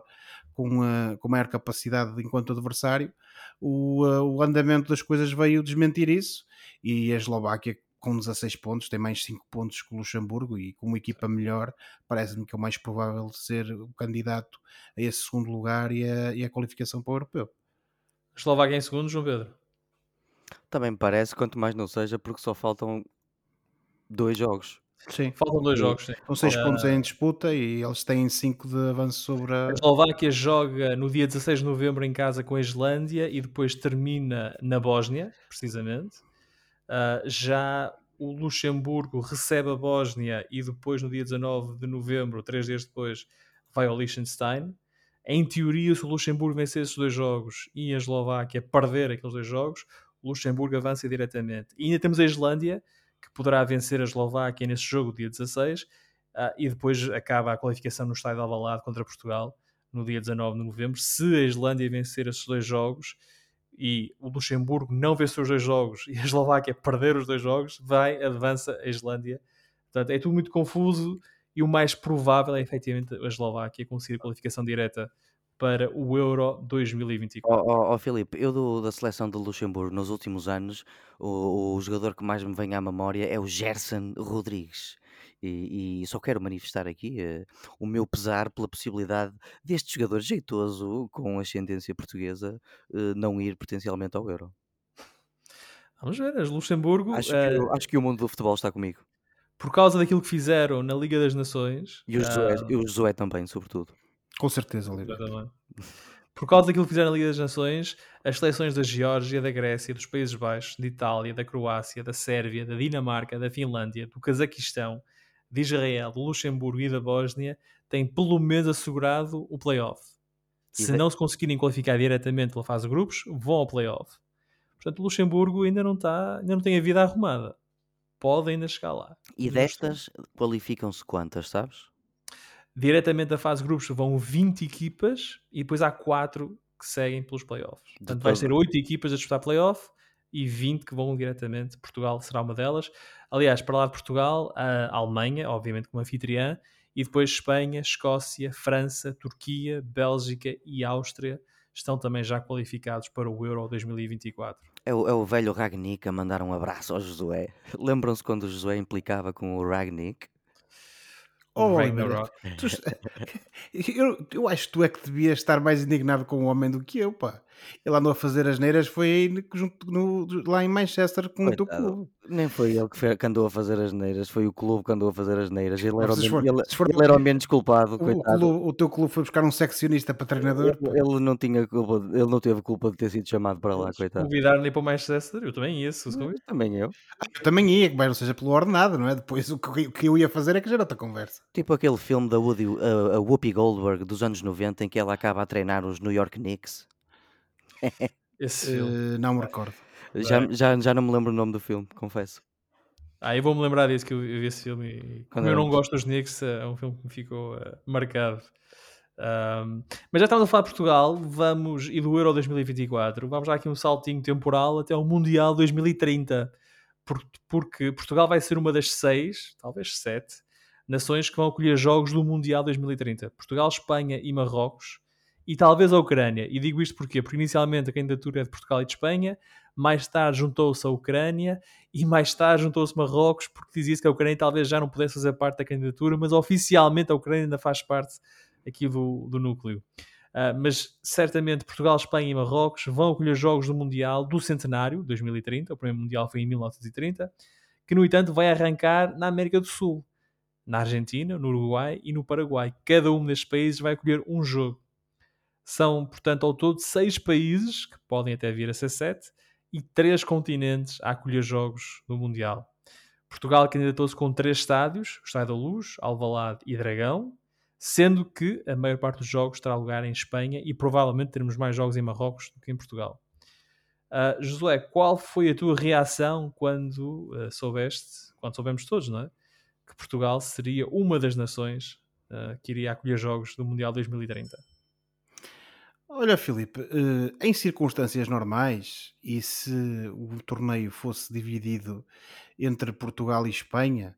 Speaker 2: com, com maior capacidade enquanto adversário. O, o andamento das coisas veio desmentir isso e a Eslováquia com 16 pontos, tem mais 5 pontos que o Luxemburgo e com uma equipa melhor, parece-me que é o mais provável de ser o candidato a esse segundo lugar e a, e a qualificação para o europeu.
Speaker 1: Eslováquia em segundo, João Pedro?
Speaker 3: Também me parece, quanto mais não seja, porque só faltam dois jogos.
Speaker 1: Sim. Faltam dois jogos, sim.
Speaker 2: Com 6 pontos em disputa e eles têm 5 de avanço sobre a...
Speaker 1: A Eslováquia joga no dia 16 de novembro em casa com a Islândia e depois termina na Bósnia, precisamente. Uh, já o Luxemburgo recebe a Bósnia e depois, no dia 19 de novembro, três dias depois, vai ao Liechtenstein. Em teoria, se o Luxemburgo vencer esses dois jogos e a Eslováquia perder aqueles dois jogos, o Luxemburgo avança diretamente. E ainda temos a Islândia, que poderá vencer a Eslováquia nesse jogo, dia 16, uh, ah, e depois acaba a qualificação no estádio de Alvalade contra Portugal, no dia 19 de novembro. Se a Islândia vencer esses dois jogos, e o Luxemburgo não venceu os dois jogos e a Eslováquia perder os dois jogos, vai, avança a Islândia. Portanto, é tudo muito confuso e o mais provável é efetivamente a Eslováquia conseguir a qualificação direta para o Euro 2024.
Speaker 3: Ó oh, oh, Filipe, eu do, da seleção de Luxemburgo nos últimos anos, o, o jogador que mais me vem à memória é o Gerson Rodrigues. E, e só quero manifestar aqui uh, o meu pesar pela possibilidade deste jogador jeitoso com ascendência portuguesa uh, não ir potencialmente ao Euro.
Speaker 1: Vamos ver, as Luxemburgo.
Speaker 3: Acho que, uh, acho que o mundo do futebol está comigo.
Speaker 1: Por causa daquilo que fizeram na Liga das Nações.
Speaker 3: E o Josué, e o Josué também, sobretudo.
Speaker 2: Com certeza, Oliver.
Speaker 1: Por causa daquilo que fizeram na Liga das Nações, as seleções da Geórgia, da Grécia, dos Países Baixos, de Itália, da Croácia, da Sérvia, da Dinamarca, da Finlândia, do Cazaquistão, de Israel, do Luxemburgo e da Bósnia têm pelo menos assegurado o playoff. Se não se conseguirem qualificar diretamente pela fase de grupos, vão ao playoff. Portanto, o Luxemburgo ainda não, está, ainda não tem a vida arrumada. Pode ainda chegar lá.
Speaker 3: E destas qualificam-se quantas, sabes?
Speaker 1: Diretamente da fase de grupos vão 20 equipas e depois há 4 que seguem pelos playoffs. Portanto, vai ser 8 equipas a disputar playoff e 20 que vão diretamente. Portugal será uma delas. Aliás, para lá de Portugal, a Alemanha, obviamente como anfitriã, e depois Espanha, Escócia, França, Turquia, Bélgica e Áustria estão também já qualificados para o Euro 2024.
Speaker 3: É o, é o velho Ragnick a mandar um abraço ao Josué. Lembram-se quando o Josué implicava com o Ragnick?
Speaker 2: Oh, tu, eu, eu acho que tu é que devias estar mais indignado com o homem do que eu, pá. Ele andou a fazer as neiras, foi junto no, lá em Manchester com Coitado. o teu clube.
Speaker 3: Nem foi ele que, foi, que, andou a fazer as neiras, foi o clube que andou a fazer as neiras. Ele era, o, for, ele, for, ele era o menos culpado. O,
Speaker 2: clube, o, teu clube foi buscar um seccionista para treinador.
Speaker 3: Ele, ele, não tinha culpa, ele não teve culpa de ter sido chamado para lá, coitado.
Speaker 1: Convidaram-lhe para o Manchester, eu também ia, se
Speaker 3: Também eu.
Speaker 2: Ah, eu também ia, mas não seja pelo ordenado, não é? Depois o que, o que eu ia fazer é que já era outra conversa.
Speaker 3: Tipo aquele filme da Woody, a, a Whoopi Goldberg dos anos 90 em que ela acaba a treinar os New York Knicks.
Speaker 1: Esse filme.
Speaker 2: Uh, não me recordo.
Speaker 3: Já, já, já não me lembro o nome do filme, confesso.
Speaker 1: Ah, eu vou-me lembrar disso, que eu, vi esse filme e como eu não gosto dos Knicks, é um filme que me ficou uh, marcado. Um, mas já estamos a falar de Portugal, vamos, e do Euro 2024, vamos dar aqui um saltinho temporal até o Mundial 2030, porque Portugal vai ser uma das seis, talvez sete, nações que vão acolher jogos do Mundial 2030. Portugal, Espanha e Marrocos e talvez a Ucrânia. E digo isto porquê? Porque inicialmente a candidatura é de Portugal e de Espanha, mais tarde juntou-se a Ucrânia e mais tarde juntou-se Marrocos, porque dizia-se que a Ucrânia talvez já não pudesse fazer parte da candidatura, mas oficialmente a Ucrânia ainda faz parte aqui do, do núcleo. Uh, mas certamente Portugal, Espanha e Marrocos vão acolher jogos do Mundial do Centenário, 2030, o primeiro Mundial foi em 1930, que no entanto vai arrancar na América do Sul, na Argentina, no Uruguai e no Paraguai. Cada um destes países vai acolher um jogo. São, portanto, ao todo seis países, que podem até vir a ser sete, e três continentes a acolher jogos do Mundial. Portugal candidatou-se com três estádios, o Estádio da Luz, Alvalade e Dragão, sendo que a maior parte dos jogos terá lugar em Espanha e provavelmente teremos mais jogos em Marrocos do que em Portugal. Uh, Josué, qual foi a tua reação quando uh, soubeste, quando soubemos todos, não é? Que Portugal seria uma das nações uh, que iria acolher jogos do Mundial 2030?
Speaker 2: Olha, Filipe, em circunstâncias normais, e se o torneio fosse dividido entre Portugal e Espanha,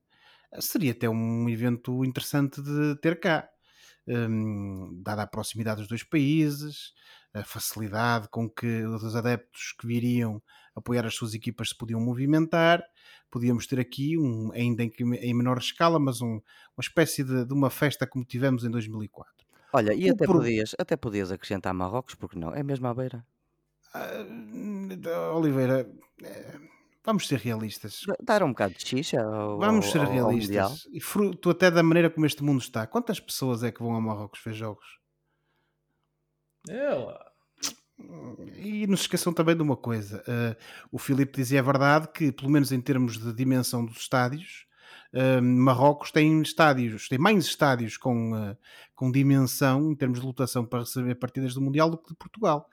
Speaker 2: seria até um evento interessante de ter cá. Um, dada a proximidade dos dois países, a facilidade com que os adeptos que viriam apoiar as suas equipas se podiam movimentar, podíamos ter aqui, um, ainda em, em menor escala, mas um, uma espécie de, de, uma festa como tivemos em 2004.
Speaker 3: Olha, e até, pro... podias, até podias acrescentar Marrocos, porque não? É mesmo à beira.
Speaker 2: Ah, Oliveira, é, Vamos ser realistas.
Speaker 3: Dar um bocado de xixa ao,
Speaker 2: Vamos ser
Speaker 3: ao,
Speaker 2: realistas. e fruto até da maneira como este mundo está. Quantas pessoas é que vão a Marrocos ver jogos?
Speaker 1: Ela.
Speaker 2: E não se esqueçam também de uma coisa. Uh, o Filipe dizia a verdade que, pelo menos em termos de dimensão dos estádios, uh, Marrocos tem estádios, tem mais estádios com, uh, com dimensão em termos de lotação para receber partidas do Mundial do que de Portugal.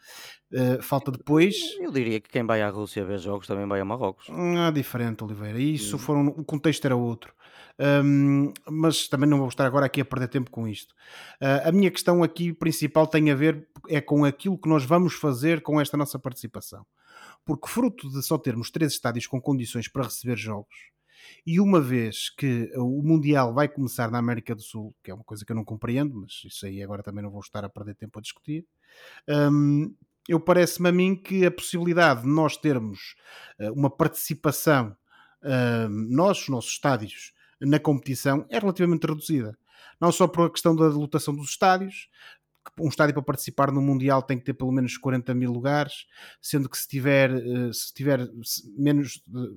Speaker 2: Uh, falta depois.
Speaker 3: Eu diria que quem vai à Rússia ver jogos também vai a Marrocos.
Speaker 2: Ah, diferente, Oliveira. Isso hum. foram, o contexto era outro. Um, mas também não vou estar agora aqui a perder tempo com isto. Uh, a minha questão aqui principal tem a ver é com aquilo que nós vamos fazer com esta nossa participação. Porque fruto de só termos três estádios com condições para receber jogos, e uma vez que o Mundial vai começar na América do Sul, que é uma coisa que eu não compreendo, mas isso aí agora também não vou estar a perder tempo a discutir, um, eu parece-me a mim que a possibilidade de nós termos uh, uma participação, uh, nós, os nossos estádios, na competição é relativamente reduzida. Não só por a questão da lotação dos estádios, um estádio para participar no Mundial tem que ter pelo menos 40 mil lugares, sendo que se tiver, eh, se tiver menos de,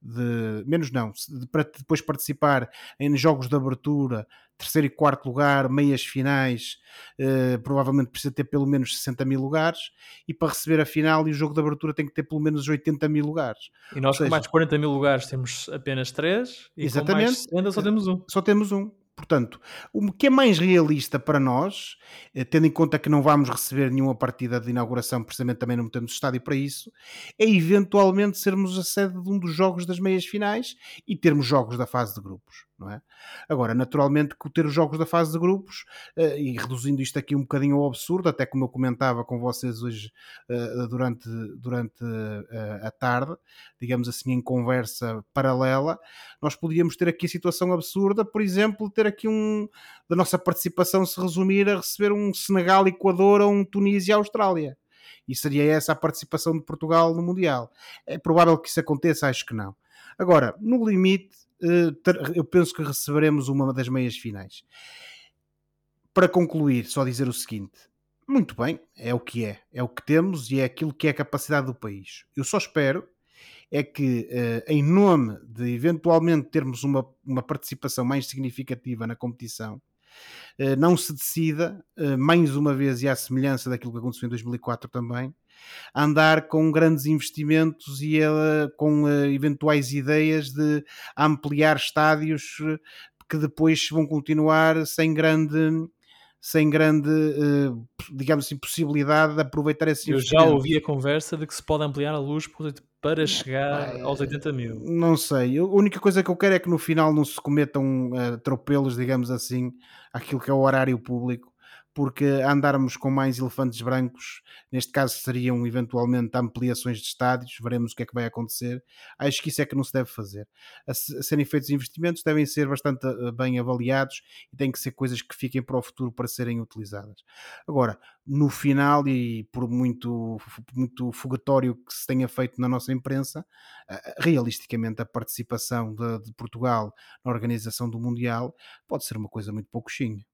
Speaker 2: de menos não, de, para depois participar em jogos de abertura, terceiro e quarto lugar, meias finais, eh, provavelmente precisa ter pelo menos 60 mil lugares, e para receber a final e o jogo de abertura tem que ter pelo menos 80 mil lugares.
Speaker 1: E nós com mais de 40 mil lugares temos apenas 3, e exatamente, com mais 60 só temos um.
Speaker 2: Só temos um. Portanto, o que é mais realista para nós, eh, tendo em conta que não vamos receber nenhuma partida de inauguração, precisamente também não temos estádio para isso, é eventualmente sermos a sede de um dos jogos das meias finais e termos jogos da fase de grupos não é? Agora, naturalmente que ter os jogos da fase de grupos, uh, e reduzindo isto aqui um bocadinho ao absurdo, até como eu comentava com vocês hoje uh, durante, durante uh, a tarde, digamos assim, em conversa paralela, nós podíamos ter aqui a situação absurda, por exemplo, ter aqui um da nossa participação se resumir a receber um Senegal, Equador ou um Tunísia, Austrália. E seria essa a participação de Portugal no Mundial. É provável que isso aconteça, acho que não. Agora, no limite, eh, eu penso que receberemos uma das meias finais. Para concluir, só dizer o seguinte: muito bem, é o que é, é o que temos e é aquilo que é a capacidade do país. Eu só espero é que, eh, em nome de eventualmente termos uma, uma participação mais significativa na competição, eh, não se decida, mais uma vez, e à semelhança daquilo que aconteceu em 2004 também, a andar com grandes investimentos e com eh, eventuais ideias de ampliar estádios eh, que depois vão continuar sem grande sem grande, eh, digamos assim, possibilidade de aproveitar esse
Speaker 1: Eu já ouvi a conversa de que se pode ampliar a luz para chegar aos 80 mil.
Speaker 2: Não sei. A única coisa que eu quero é que no final não se cometam atropelos, digamos assim, àquilo que é o horário público porque andarmos com mais elefantes brancos, neste caso seriam eventualmente ampliações de estádios, veremos o que é que vai acontecer. Acho que isso é que não se deve fazer. A, serem feitos investimentos devem ser bastante eh, bem avaliados e têm que ser coisas que fiquem para o futuro para serem utilizadas. Agora, no final, e por muito, muito fogatório que se tenha feito na nossa imprensa, eh, realisticamente a participação de, de Portugal na organização do Mundial pode ser uma coisa muito pouco chinha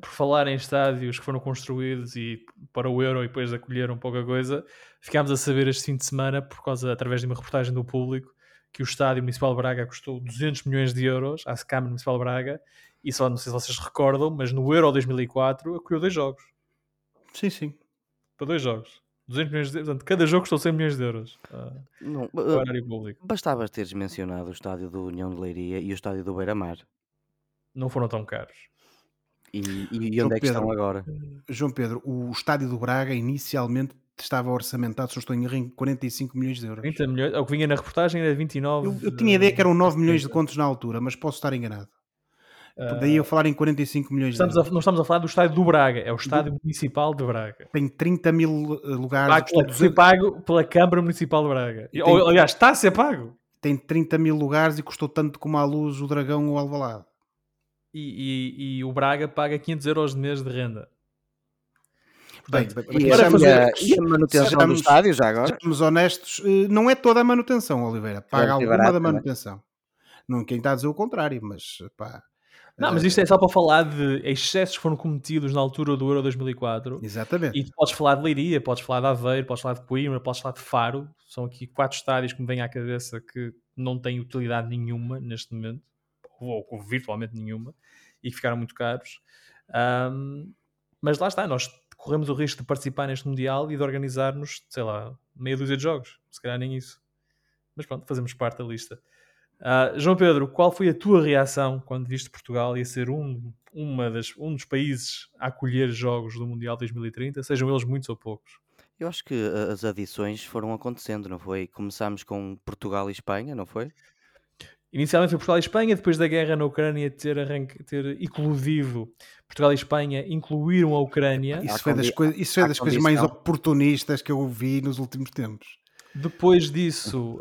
Speaker 1: por falar em estádios que foram construídos e para o Euro e depois acolheram pouca coisa, ficámos a saber este fim de semana, por causa, através de uma reportagem do público, que o estádio Municipal de Braga custou 200 milhões de euros à Câmara Municipal de Braga e só não sei se vocês recordam, mas no Euro 2004 acolheu dois jogos.
Speaker 2: Sim, sim.
Speaker 1: Para dois jogos. 200 milhões de euros. Portanto, cada jogo custou 100 milhões de euros. Uh,
Speaker 3: Não,
Speaker 1: para
Speaker 3: uh,
Speaker 1: o horário público.
Speaker 3: bastava teres mencionado o estádio do União de Leiria e o estádio do Beira-Mar.
Speaker 1: Não foram tão caros.
Speaker 3: E, e-
Speaker 2: João
Speaker 3: onde é que estão
Speaker 2: Pedro.
Speaker 3: agora?
Speaker 2: João Pedro, o estádio do Braga inicialmente estava orçamentado, se eu estou em erro, em 45 milhões de euros.
Speaker 1: 30 milhões. O que vinha na reportagem era 29.
Speaker 2: Eu, eu tinha a ideia que eram 9 milhões de
Speaker 1: 30.
Speaker 2: contos na altura, mas posso estar enganado.
Speaker 1: Ah,
Speaker 2: Daí eu falar em 45 milhões
Speaker 1: estamos
Speaker 2: de
Speaker 1: a,
Speaker 2: euros.
Speaker 1: não estamos a falar do estádio do Braga, é o estádio municipal de Braga.
Speaker 2: Tem 30 mil eh, lugares,
Speaker 1: Pago pela- Foi
Speaker 2: 200
Speaker 1: pago pela Câmara Municipal de Braga.
Speaker 2: E
Speaker 1: Ou,
Speaker 2: tem-
Speaker 1: aliás, está a ser pago.
Speaker 2: tem 30 mil lugares e custou tanto como a luz, o Dragão ou o Alvalade.
Speaker 1: E, e- e o Braga paga 500 euros de mês de renda.
Speaker 2: Bem,
Speaker 1: Portanto,
Speaker 2: bem,
Speaker 3: E,
Speaker 1: Para fazer-
Speaker 3: e a manutenção do estádio já agora?
Speaker 2: Sejamos honestos, eh, não é toda a manutenção, Oliveira. Paga alguma
Speaker 3: barato
Speaker 2: da
Speaker 3: também.
Speaker 2: manutenção. Não quem está a dizer o contrário, mas pá.
Speaker 1: Não, mas
Speaker 2: eh,
Speaker 1: isto é só para falar de excessos que foram cometidos na altura do Euro 2004.
Speaker 2: Exatamente.
Speaker 1: E tu podes falar de Leiria, podes falar de Aveiro, podes falar de Coimbra, podes falar de Faro. São aqui quatro estádios que me vêm à cabeça que não têm utilidade nenhuma neste momento, ou, ou virtualmente nenhuma, e que ficaram muito caros. Ahm, mas lá está, nós corremos o risco de participar neste Mundial e de organizar-nos, sei lá, meia dúzia de jogos. Se calhar nem isso. Mas pronto, fazemos parte da lista. Ah, João Pedro, qual foi a tua reação quando viste Portugal ia ser um, uma das, um dos países a acolher jogos do Mundial 2030, sejam eles muitos ou poucos?
Speaker 3: Eu acho que a- as adições foram acontecendo, não foi? Começámos com Portugal e Espanha, não foi?
Speaker 1: Inicialmente foi Portugal e Espanha, depois da guerra na Ucrânia ter, arranque, ter eclodido, Portugal e Espanha incluíram a Ucrânia.
Speaker 2: Isso foi das, coi- isso foi das coisas mais oportunistas que eu vi nos últimos tempos.
Speaker 1: Depois disso,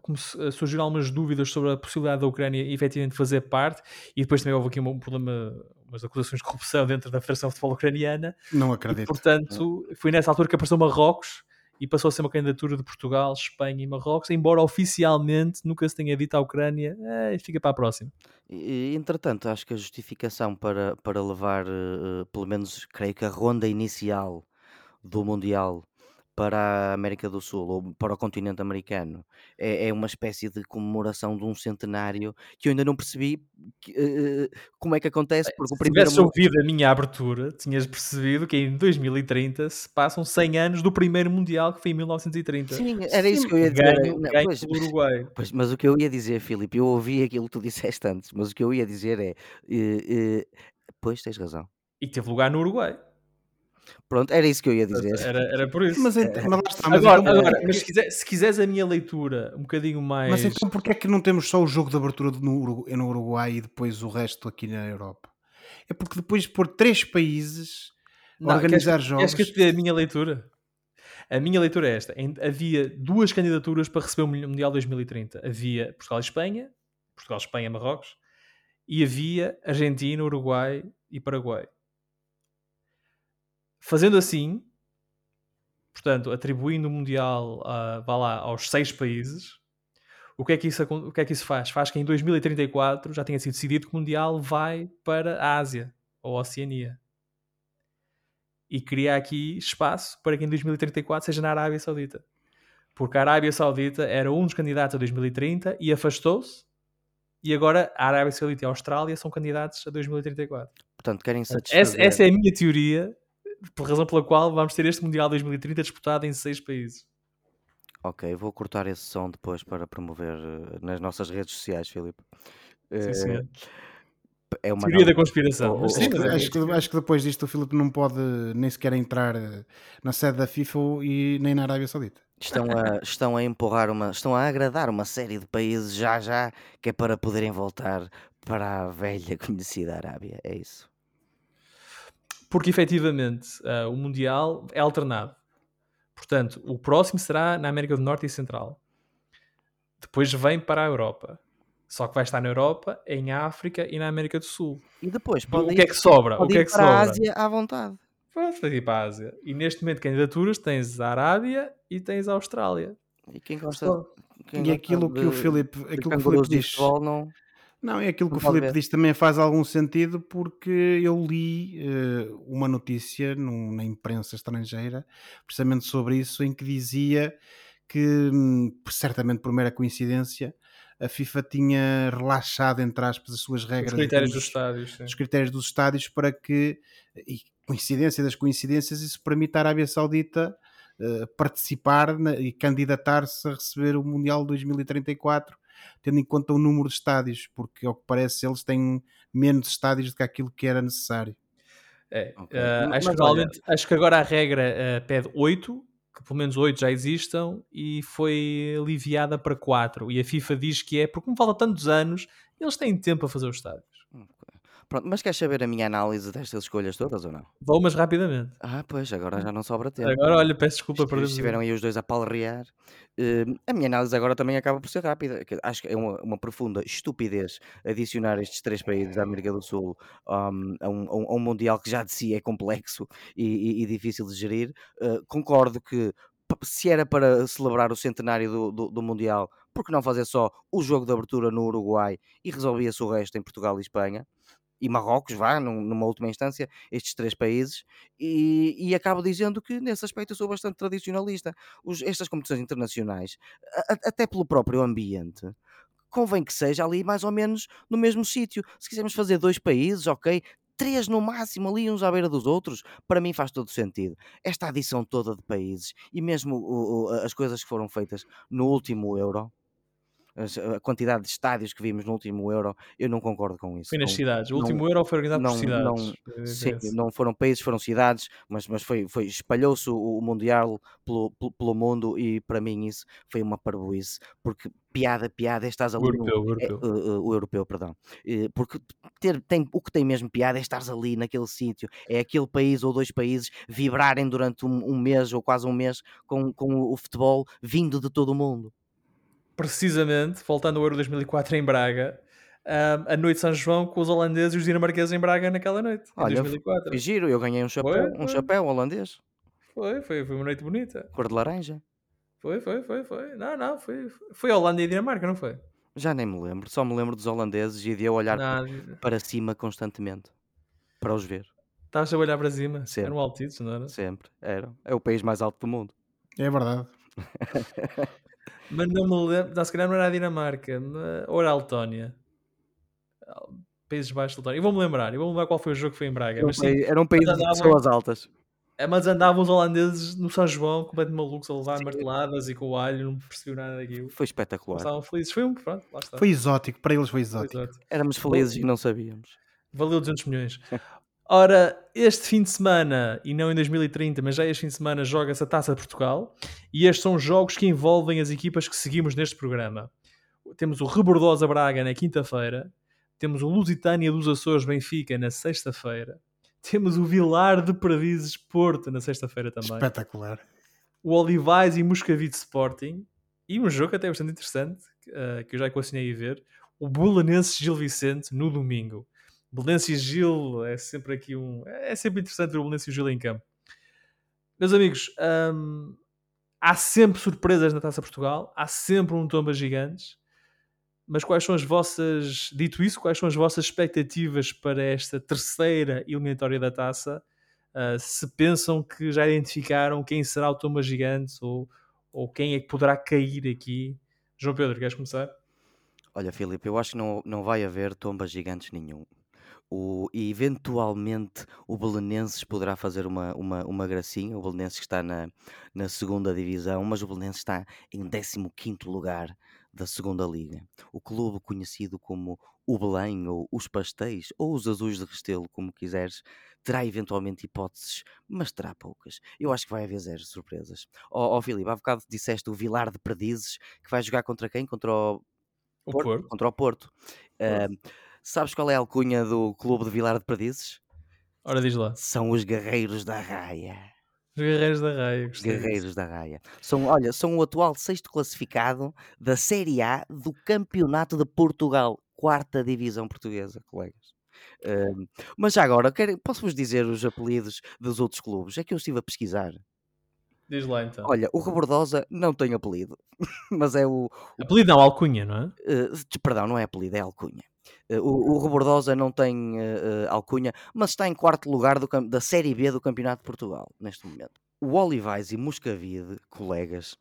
Speaker 1: come- eh, surgiram algumas dúvidas sobre a possibilidade da Ucrânia efetivamente fazer parte, e depois também houve aqui um problema, umas acusações de corrupção dentro da Federação de Futebol Ucraniana,
Speaker 2: Não
Speaker 1: e
Speaker 2: acredito.
Speaker 1: portanto foi nessa altura que apareceu Marrocos e passou a ser uma candidatura de Portugal, Espanha e Marrocos, embora oficialmente nunca se tenha dito à Ucrânia, "Eh, fica para a próxima.
Speaker 3: E, entretanto, acho que a justificação para, para levar, eh, pelo menos, creio que a ronda inicial do Mundial para a América do Sul ou para o continente americano é, é uma espécie de comemoração de um centenário que eu ainda não percebi que, eh, como é que acontece, porque o
Speaker 1: Se
Speaker 3: primeiro.
Speaker 1: tivesses
Speaker 3: mu-
Speaker 1: ouvido a minha abertura, tinhas percebido que em 2030 se passam 100 anos do primeiro Mundial, que foi em 1930.
Speaker 3: Sim, era isso que eu ia dizer.
Speaker 1: Ganho,
Speaker 3: Não,
Speaker 1: ganho
Speaker 3: pois,
Speaker 1: Uruguai.
Speaker 3: Pois, mas o que eu ia dizer, Filipe, eu ouvi aquilo que tu disseste antes, mas o que eu ia dizer é. eh, eh, pois tens razão.
Speaker 1: E teve lugar no Uruguai.
Speaker 3: Pronto, era isso que eu ia dizer.
Speaker 1: Era, era por isso.
Speaker 2: Mas, ent- mas lá está. Mas,
Speaker 1: agora,
Speaker 2: então,
Speaker 1: agora, mas se, quiser- se quiseres a minha leitura um bocadinho mais.
Speaker 2: mas então porquê é que não temos só o jogo de abertura no no Uruguai e depois o resto aqui na Europa? É porque depois de pôr três países a
Speaker 1: Não,
Speaker 2: organizar
Speaker 1: queres,
Speaker 2: jogos.
Speaker 1: Queres que eu te a minha leitura? A minha leitura é esta. Havia duas candidaturas para receber o Mundial 2030. Havia Portugal e Espanha, Portugal, Espanha, Marrocos, e havia Argentina, Uruguai e Paraguai. Fazendo assim, portanto, atribuindo o Mundial a, vá lá, aos seis países, o que, é que isso, o que é que isso faz? Faz que em 2034 já tenha sido decidido que o Mundial vai para a Ásia ou a Oceania e cria aqui espaço para que em 2034 seja na Arábia Saudita. Porque a Arábia Saudita era um dos candidatos a 2030 e afastou-se, e agora a Arábia Saudita e a Austrália são candidatos a 2034.
Speaker 3: Portanto, querem satisfazer.
Speaker 1: Essa, essa é a minha teoria, por razão pela qual vamos ter este Mundial 2030 disputado em seis países.
Speaker 3: Ok, vou cortar esse som depois para promover eh, nas nossas redes sociais, Filipe.
Speaker 1: Sim,
Speaker 3: Eh,
Speaker 1: senhor.
Speaker 3: é uma
Speaker 1: Teoria da conspiração.
Speaker 3: Oh, oh,
Speaker 1: sim,
Speaker 2: Acho que,
Speaker 1: mas é
Speaker 2: acho, que, acho que depois disto o Filipe não pode nem sequer entrar eh, na sede da FIFA e nem na Arábia Saudita.
Speaker 3: Estão a, estão a empurrar uma, estão a agradar uma série de países já já que é para poderem voltar para a velha conhecida Arábia. É isso.
Speaker 1: Porque efetivamente ah, o Mundial é alternado. Portanto, o próximo será na América do Norte e Central. Depois vem para a Europa. Só que vai estar na Europa, em África e na América do Sul.
Speaker 3: E depois
Speaker 1: O
Speaker 3: pode
Speaker 1: que é
Speaker 3: ir,
Speaker 1: que sobra? O que é que
Speaker 3: para a
Speaker 1: sobra?
Speaker 3: Ásia à vontade.
Speaker 1: Pode ir para a Ásia. E neste momento, candidaturas tens a Arábia e tens a Austrália.
Speaker 3: E quem gosta,
Speaker 1: Só.
Speaker 3: quem
Speaker 2: E
Speaker 3: gosta
Speaker 2: aquilo que o
Speaker 3: de-
Speaker 2: Filipe,
Speaker 3: de
Speaker 2: aquilo que o Filipe
Speaker 3: de
Speaker 2: diz.
Speaker 3: futebol não.
Speaker 2: Não, é aquilo que o Filipe diz também faz algum sentido porque eu li eh, uma notícia num- na imprensa estrangeira precisamente sobre isso em que dizia que, hum, certamente por mera coincidência, a FIFA tinha relaxado, entre aspas, as suas regras.
Speaker 1: Os critérios dos
Speaker 2: dos,
Speaker 1: estádios. sim.
Speaker 2: os critérios dos estádios para que, e coincidência das coincidências, isso permite à Arábia Saudita eh, participar na- e candidatar-se a receber o Mundial 2034, tendo em conta o número de estádios, porque ao que parece eles têm menos estádios do que aquilo que era necessário.
Speaker 1: É,
Speaker 3: Ok.
Speaker 1: eh,
Speaker 3: Mas
Speaker 1: acho, que
Speaker 3: olha-
Speaker 1: acho que agora a regra eh, pede 8, que pelo menos 8 já existam, e foi aliviada para 4. E a FIFA diz que é porque, como falta tantos anos, eles têm tempo a fazer os estádios.
Speaker 3: Pronto, mas queres saber a minha análise destas escolhas todas ou não?
Speaker 1: Vou, mas rapidamente.
Speaker 3: Ah, pois, agora já não sobra tempo.
Speaker 1: Agora, olha, peço desculpa por
Speaker 3: Esti- Estiveram aí os dois a palrear. Eh, a minha análise agora também acaba por ser rápida. Acho que é uma, uma profunda estupidez adicionar estes três países da América do Sul um, a, um, a um- a um Mundial que já de si é complexo e, e- e difícil de gerir. Eh, concordo que se era para celebrar o centenário do, do, do Mundial, por que não fazer só o jogo de abertura no Uruguai e resolvia-se o resto em Portugal e Espanha? E Marrocos, vá, num- numa última instância, estes três países, e, e acabo dizendo que nesse aspecto eu sou bastante tradicionalista. Os- estas competições internacionais, a- até pelo próprio ambiente, convém que seja ali mais ou menos no mesmo sítio. Se quisermos fazer dois países, ok, três no máximo, ali uns à beira dos outros, para mim faz todo sentido. Esta adição toda de países e mesmo o- o- as coisas que foram feitas no último Euro. A quantidade de estádios que vimos no último Euro, eu não concordo com isso.
Speaker 1: Foi nas
Speaker 3: Não-
Speaker 1: cidades. O
Speaker 3: não-
Speaker 1: último Euro foi organizado
Speaker 3: não-
Speaker 1: por cidades.
Speaker 3: não-
Speaker 1: É
Speaker 3: Sim, não foram países, foram cidades, mas, mas foi, foi espalhou-se o, o Mundial pelo, pelo, pelo mundo e para mim isso foi uma parboice, porque piada, piada, é estás
Speaker 1: O
Speaker 3: ali no-
Speaker 1: europeu, o
Speaker 3: é,
Speaker 1: europeu.
Speaker 3: uh, uh, o europeu, perdão. Eh, porque ter, tem, o que tem mesmo piada é estares ali naquele sítio, é aquele país ou dois países vibrarem durante um, um mês ou quase um mês com, com o futebol vindo de todo o mundo.
Speaker 1: Precisamente, voltando ao Euro 2004 em Braga, ah, a noite de São João com os holandeses e os dinamarqueses em Braga naquela noite, em
Speaker 3: Olha,
Speaker 1: 2004.
Speaker 3: Foi giro, eu ganhei um chapéu,
Speaker 1: Foi,
Speaker 3: um
Speaker 1: foi.
Speaker 3: chapéu holandês,
Speaker 1: Foi, foi, foi uma noite bonita.
Speaker 3: cor de laranja.
Speaker 1: Foi, foi, foi, foi. Não, não, foi, foi a Holanda e a Dinamarca, não foi?
Speaker 3: Já nem me lembro, só me lembro dos holandeses e de eu olhar
Speaker 1: Não,
Speaker 3: para cima constantemente para os ver.
Speaker 1: estavas a olhar para cima.
Speaker 3: Sempre.
Speaker 1: Eram altitos, não era?
Speaker 3: Sempre. Era. É o país mais alto do mundo.
Speaker 2: É verdade.
Speaker 1: Mas não me lembro, não, se calhar não era a Dinamarca, ou era a Letónia. Países Baixos Letónia. E vou-me lembrar, e vou-me lembrar qual foi o jogo que foi em Braga. Mas, sim,
Speaker 3: era um país de pessoas altas.
Speaker 1: é, mas andavam os holandeses no São João, completamente malucos, a levar
Speaker 3: Sim.
Speaker 1: marteladas e com o alho, não percebiam nada daquilo.
Speaker 3: Foi espetacular.
Speaker 1: Estavam felizes. Foi um, pronto, lá está.
Speaker 2: Foi exótico, para eles foi
Speaker 1: Foi
Speaker 2: exótico.
Speaker 3: Éramos felizes e não sabíamos.
Speaker 1: Valeu 200 milhões. Ora, este fim de semana, e não em 2030, mas já este fim de semana, joga-se a Taça de Portugal. E estes são jogos que envolvem as equipas que seguimos neste programa. Temos o Rebordosa Braga na quinta-feira. Temos o Lusitânia dos Açores Benfica na sexta-feira. Temos o Vilar de Perdizes Porto na sexta-feira também.
Speaker 2: Espetacular.
Speaker 1: O Olivais e Moscavide Sporting. E um jogo até bastante interessante, eh, que eu já equacionei a ver. O Belenenses Gil Vicente no domingo. Belenenses e Gil é sempre aqui um... É sempre interessante ver o Belenenses e Gil em campo. Meus amigos, hum, há sempre surpresas na Taça Portugal. Há sempre um tomba gigantes. Mas quais são as vossas... Dito isso, quais são as vossas expectativas para esta terceira eliminatória da Taça? Uh, se pensam que já identificaram quem será o Tomba Gigante ou, ou quem é que poderá cair aqui. João Pedro, queres começar?
Speaker 3: Olha, Filipe, eu acho que não, não vai haver tombas gigantes nenhum. O, e eventualmente o Belenenses poderá fazer uma, uma, uma gracinha. O Belenenses que está na, na segunda divisão, mas o Belenenses está em 15 lugar da segunda liga. O clube conhecido como o Belém, ou os Pastéis, ou os Azuis de Restelo, como quiseres, terá eventualmente hipóteses, mas terá poucas. Eu acho que vai haver zero surpresas. Ó oh, Filipe, há bocado disseste o Vilar de Perdizes, que vai jogar contra quem? Contra o
Speaker 1: O
Speaker 3: Porto,
Speaker 1: Porto.
Speaker 3: contra o Porto. Uh, sabes qual é a alcunha do clube de Vilar de Perdizes?
Speaker 1: Ora, diz lá.
Speaker 3: São os Guerreiros da Raia.
Speaker 1: Os Guerreiros da Raia. gostei disso.
Speaker 3: Guerreiros da Raia. São, olha, são o atual sexto classificado da Série A do Campeonato de Portugal, quarta divisão portuguesa, colegas. Uh, mas já agora, posso-vos dizer os apelidos dos outros clubes? É que eu estive a pesquisar.
Speaker 1: Diz lá então.
Speaker 3: Olha, o Rebordosa não tem apelido, mas é o,
Speaker 1: Apelido não, alcunha, não é?
Speaker 3: Uh, perdão, não é apelido, é alcunha. Uh, o, o não tem uh, alcunha, mas está em quarto lugar do da Série B do Campeonato de Portugal, neste momento. O Olivais e Moscavide, colegas,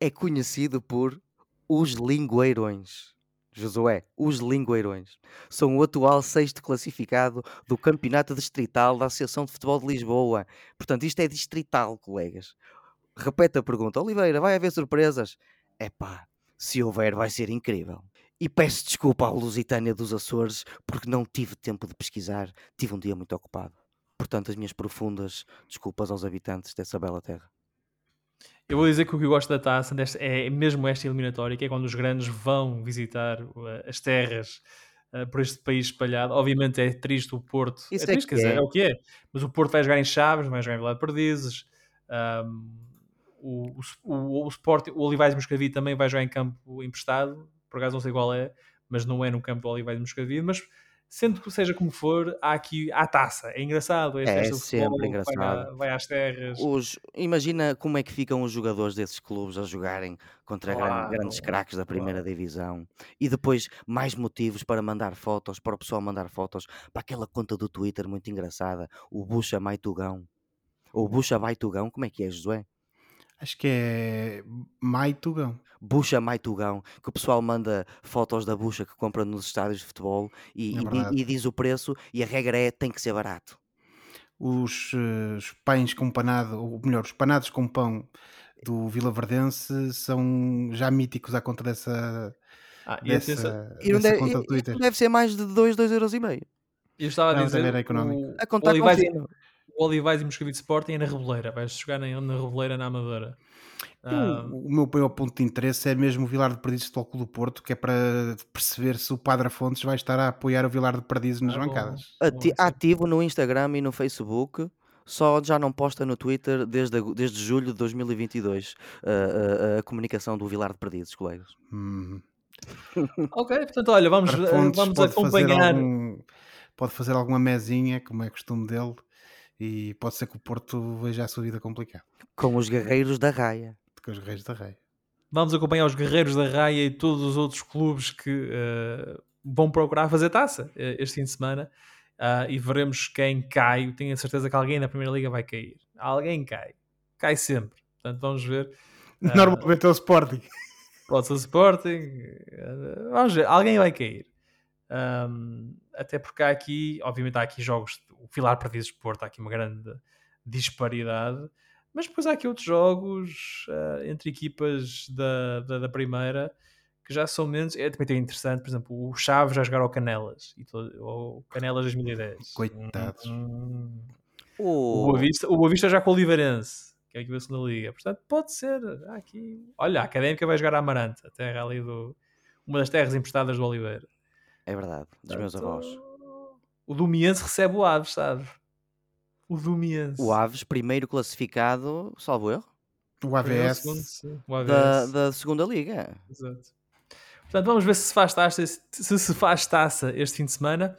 Speaker 3: é conhecido por os Lingueirões. Josué, os Lingueirões são o atual sexto classificado do Campeonato Distrital da Associação de Futebol de Lisboa. Portanto, isto é distrital, colegas. Repete a pergunta. Oliveira, vai haver surpresas? É pá, se houver, vai ser incrível. E peço desculpa à Lusitânia dos Açores porque não tive tempo de pesquisar, tive um dia muito ocupado. Portanto, as minhas profundas desculpas aos habitantes dessa bela terra.
Speaker 1: Eu vou dizer que o que eu gosto da taça é mesmo esta eliminatória, que é quando os grandes vão visitar uh, as terras uh, por este país espalhado. Obviamente é triste o Porto.
Speaker 3: Isso
Speaker 1: é triste,
Speaker 3: é
Speaker 1: quer dizer,
Speaker 3: é.
Speaker 1: é o que é. Mas o Porto vai jogar em Chaves, vai jogar em Vila de Perdizes. Um, o, o, o, Sport, o Olivais Moscavide também vai jogar em campo emprestado. Por acaso não sei qual é, mas não é no campo do Olivais Moscavide. Mas sendo que seja como for, há aqui a taça. É engraçado.
Speaker 3: É, é sempre futebol, engraçado.
Speaker 1: Vai, vai, às terras.
Speaker 3: Os, imagina como é que ficam os jogadores desses clubes a jogarem contra claro, grandes craques da primeira claro. divisão. E depois mais motivos para mandar fotos, para o pessoal mandar fotos para aquela conta do Twitter muito engraçada, o Bucha Maitugão. Ou Bucha Maitugão, como é que é, Josué?
Speaker 2: Acho que é Maitugão.
Speaker 3: Bucha Maitugão, que o pessoal manda fotos da bucha que compra nos estádios de futebol e,
Speaker 2: É
Speaker 3: e- e diz o preço e a regra é tem que ser barato.
Speaker 2: Os, eh, os pães com panado, ou melhor, os panados com pão do Vila Verdense são já míticos à conta dessa,
Speaker 1: Ah, e atenção,
Speaker 2: dessa,
Speaker 3: E não
Speaker 2: dessa
Speaker 3: deve,
Speaker 2: conta do
Speaker 3: e
Speaker 2: Twitter.
Speaker 3: deve ser mais de 2, 2 euros e meio.
Speaker 1: eu estava a dizer.
Speaker 2: era económico.
Speaker 1: O,
Speaker 3: A contar fino.
Speaker 1: O Olivais e Moscavide Sporting é na Reboleira. Vais jogar na, na Reboleira, na Amadora. Ah,
Speaker 2: O, o meu maior ponto de interesse é mesmo o Vilar de Perdizes Futebol Clube do Porto, que é para perceber se o Padre Afonso vai estar a apoiar o Vilar de Perdizes nas
Speaker 1: Ah,
Speaker 2: bancadas.
Speaker 3: Ati- ativo no Instagram e no Facebook. Só já não posta no Twitter desde, desde julho de 2022 a, a- a comunicação do Vilar de Perdizes, colegas.
Speaker 2: Hum.
Speaker 1: ok, portanto, olha, vamos,
Speaker 2: Fontes
Speaker 1: vamos
Speaker 2: pode fazer,
Speaker 1: acompanhar.
Speaker 2: algum, pode fazer alguma mesinha, como é costume dele, e pode ser que o Porto veja a sua vida complicada,
Speaker 3: Com os guerreiros da raia.
Speaker 2: com os Reis da Rei.
Speaker 1: Vamos acompanhar os Guerreiros da Raia e todos os outros clubes que eh, vão procurar fazer taça eh, este fim de semana. Ah, e veremos quem cai. Eu tenho a certeza que alguém na Primeira Liga vai cair. Alguém cai. Cai sempre. Portanto, vamos ver. Ah,
Speaker 2: Normalmente é o Sporting.
Speaker 1: Pode ser o Sporting. Vamos ver. Alguém vai cair. Ahm, até porque há aqui, obviamente, há aqui jogos. O Filar Perdizes Porto, há aqui uma grande disparidade. Mas depois há aqui outros jogos ah, entre equipas da, da, da primeira que já são menos. É também interessante, por exemplo, o Chaves já jogar ao Canelas. E todo, ou Canelas 2010.
Speaker 2: Coitados.
Speaker 1: Hum. O
Speaker 3: O,
Speaker 1: Boa Vista, o Boa Vista já com o Oliveirense, que é a equipa da segunda liga. Portanto, pode ser. Aqui... Olha, a Académica vai jogar a Amarante, a terra ali do... Uma das terras emprestadas do Oliveira.
Speaker 3: é verdade, dos meus
Speaker 1: Portanto,
Speaker 3: avós.
Speaker 1: O Domiense recebe o Aves, sabe? O Domiense.
Speaker 3: O Aves, primeiro classificado, salvo erro,
Speaker 2: O AVS.
Speaker 1: segundo. O AVS.
Speaker 3: da, da segunda liga.
Speaker 1: Exato. Portanto, vamos ver se se faz taça, se se faz taça este fim de semana.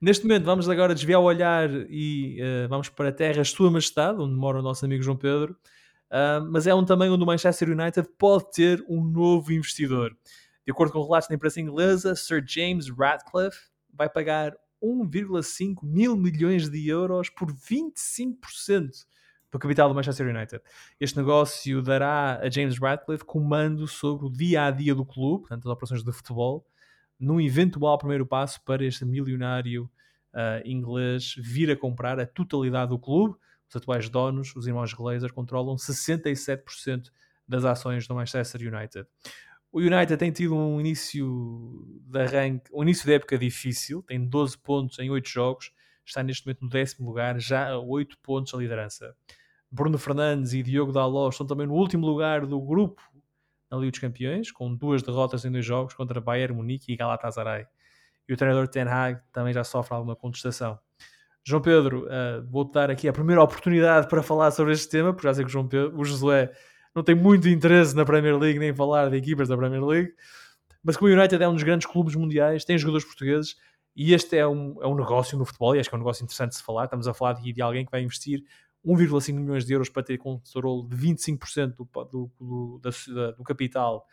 Speaker 1: Neste momento, vamos agora desviar o olhar e eh, vamos para a terra Sua Majestade, onde mora o nosso amigo João Pedro. Ah, mas é um também onde o Manchester United pode ter um novo investidor. De acordo com relatos da imprensa inglesa, Sir James Ratcliffe vai pagar 1,5 mil milhões de euros por 25% do capital do Manchester United. Este negócio dará a James Ratcliffe comando sobre o dia a dia do clube, portanto, as operações de futebol, num eventual primeiro passo para este milionário ah, inglês vir a comprar a totalidade do clube. Os atuais donos, os irmãos Glazer, controlam 67% das ações do Manchester United. O United tem tido um início de arranque, um início de época difícil, tem 12 pontos em 8 jogos, está neste momento no décimo lugar, já a 8 pontos da liderança. Bruno Fernandes e Diogo Dalot estão também no último lugar do grupo na Liga dos Campeões, com duas derrotas em dois jogos contra Bayern Munique e Galatasaray. E o treinador Ten Hag também já sofre alguma contestação. João Pedro, uh, vou-te dar aqui a primeira oportunidade para falar sobre este tema, porque já sei que o, João Pedro, o Josué não tem muito interesse na Premier League, nem falar de equipas da Premier League, mas como o United é um dos grandes clubes mundiais, tem jogadores portugueses, e este é um, é um negócio no futebol, e acho que é um negócio interessante de se falar. Estamos a falar aqui de alguém que vai investir 1,5 milhões de euros para ter controle de 25% do, do, do, da, do capital,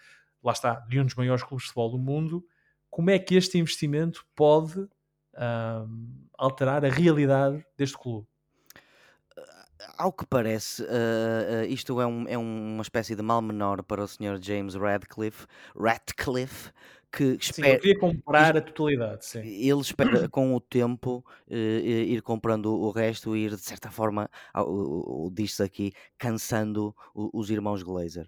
Speaker 1: lá está, de um dos maiores clubes de futebol do mundo. Como é que este investimento pode um, alterar a realidade deste clube?
Speaker 3: Ao que parece, uh, uh, isto é, um, é uma espécie de mal menor para o Sr. James Radcliffe, Radcliffe que
Speaker 1: espera. Sim, eu queria comprar a totalidade, sim.
Speaker 3: Ele espera com o tempo uh, ir comprando o resto e ir, de certa forma, diz-se aqui, cansando os irmãos Glazer.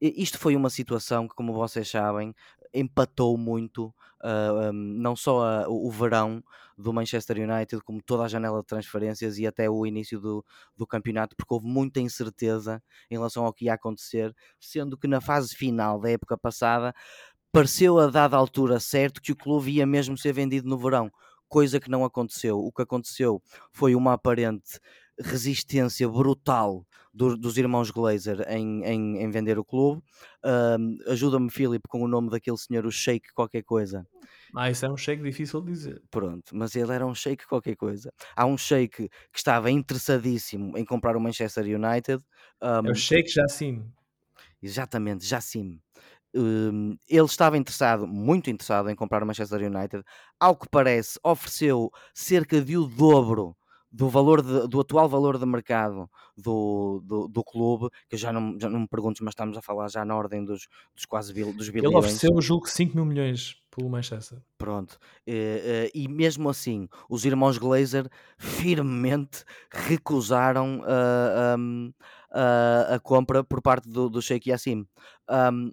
Speaker 3: Isto foi uma situação que, como vocês sabem, empatou muito um, não só a, o verão do Manchester United, como toda a janela de transferências e até o início do, do campeonato, porque houve muita incerteza em relação ao que ia acontecer, sendo que na fase final da época passada pareceu a dada altura certo que o clube ia mesmo ser vendido no verão, coisa que não aconteceu. O que aconteceu foi uma aparente resistência brutal do, dos irmãos Glazer em, em, em, vender o clube. Ajuda-me, Filipe, com o nome daquele senhor, o Sheik qualquer coisa.
Speaker 1: Ah, isso é um Sheik difícil de dizer.
Speaker 3: Pronto, mas ele era um Sheik qualquer coisa. Há um Sheik que estava interessadíssimo em comprar o Manchester United.
Speaker 1: Um, é o Sheik Jassim.
Speaker 3: Exatamente, Jassim. Um, ele estava interessado, muito interessado em comprar o Manchester United. Ao que parece, ofereceu cerca de o dobro do valor de, do atual valor de mercado do, do, do, clube, que eu já não, já não me pergunto, mas estamos a falar já na ordem dos, dos quase bil, dos bilhões.
Speaker 1: Ele ofereceu, julgo, 5 mil milhões pelo Manchester.
Speaker 3: Pronto. E, eh, e mesmo assim, os irmãos Glazer firmemente recusaram a, a, a, compra por parte do, do Sheikh Yassim. Um,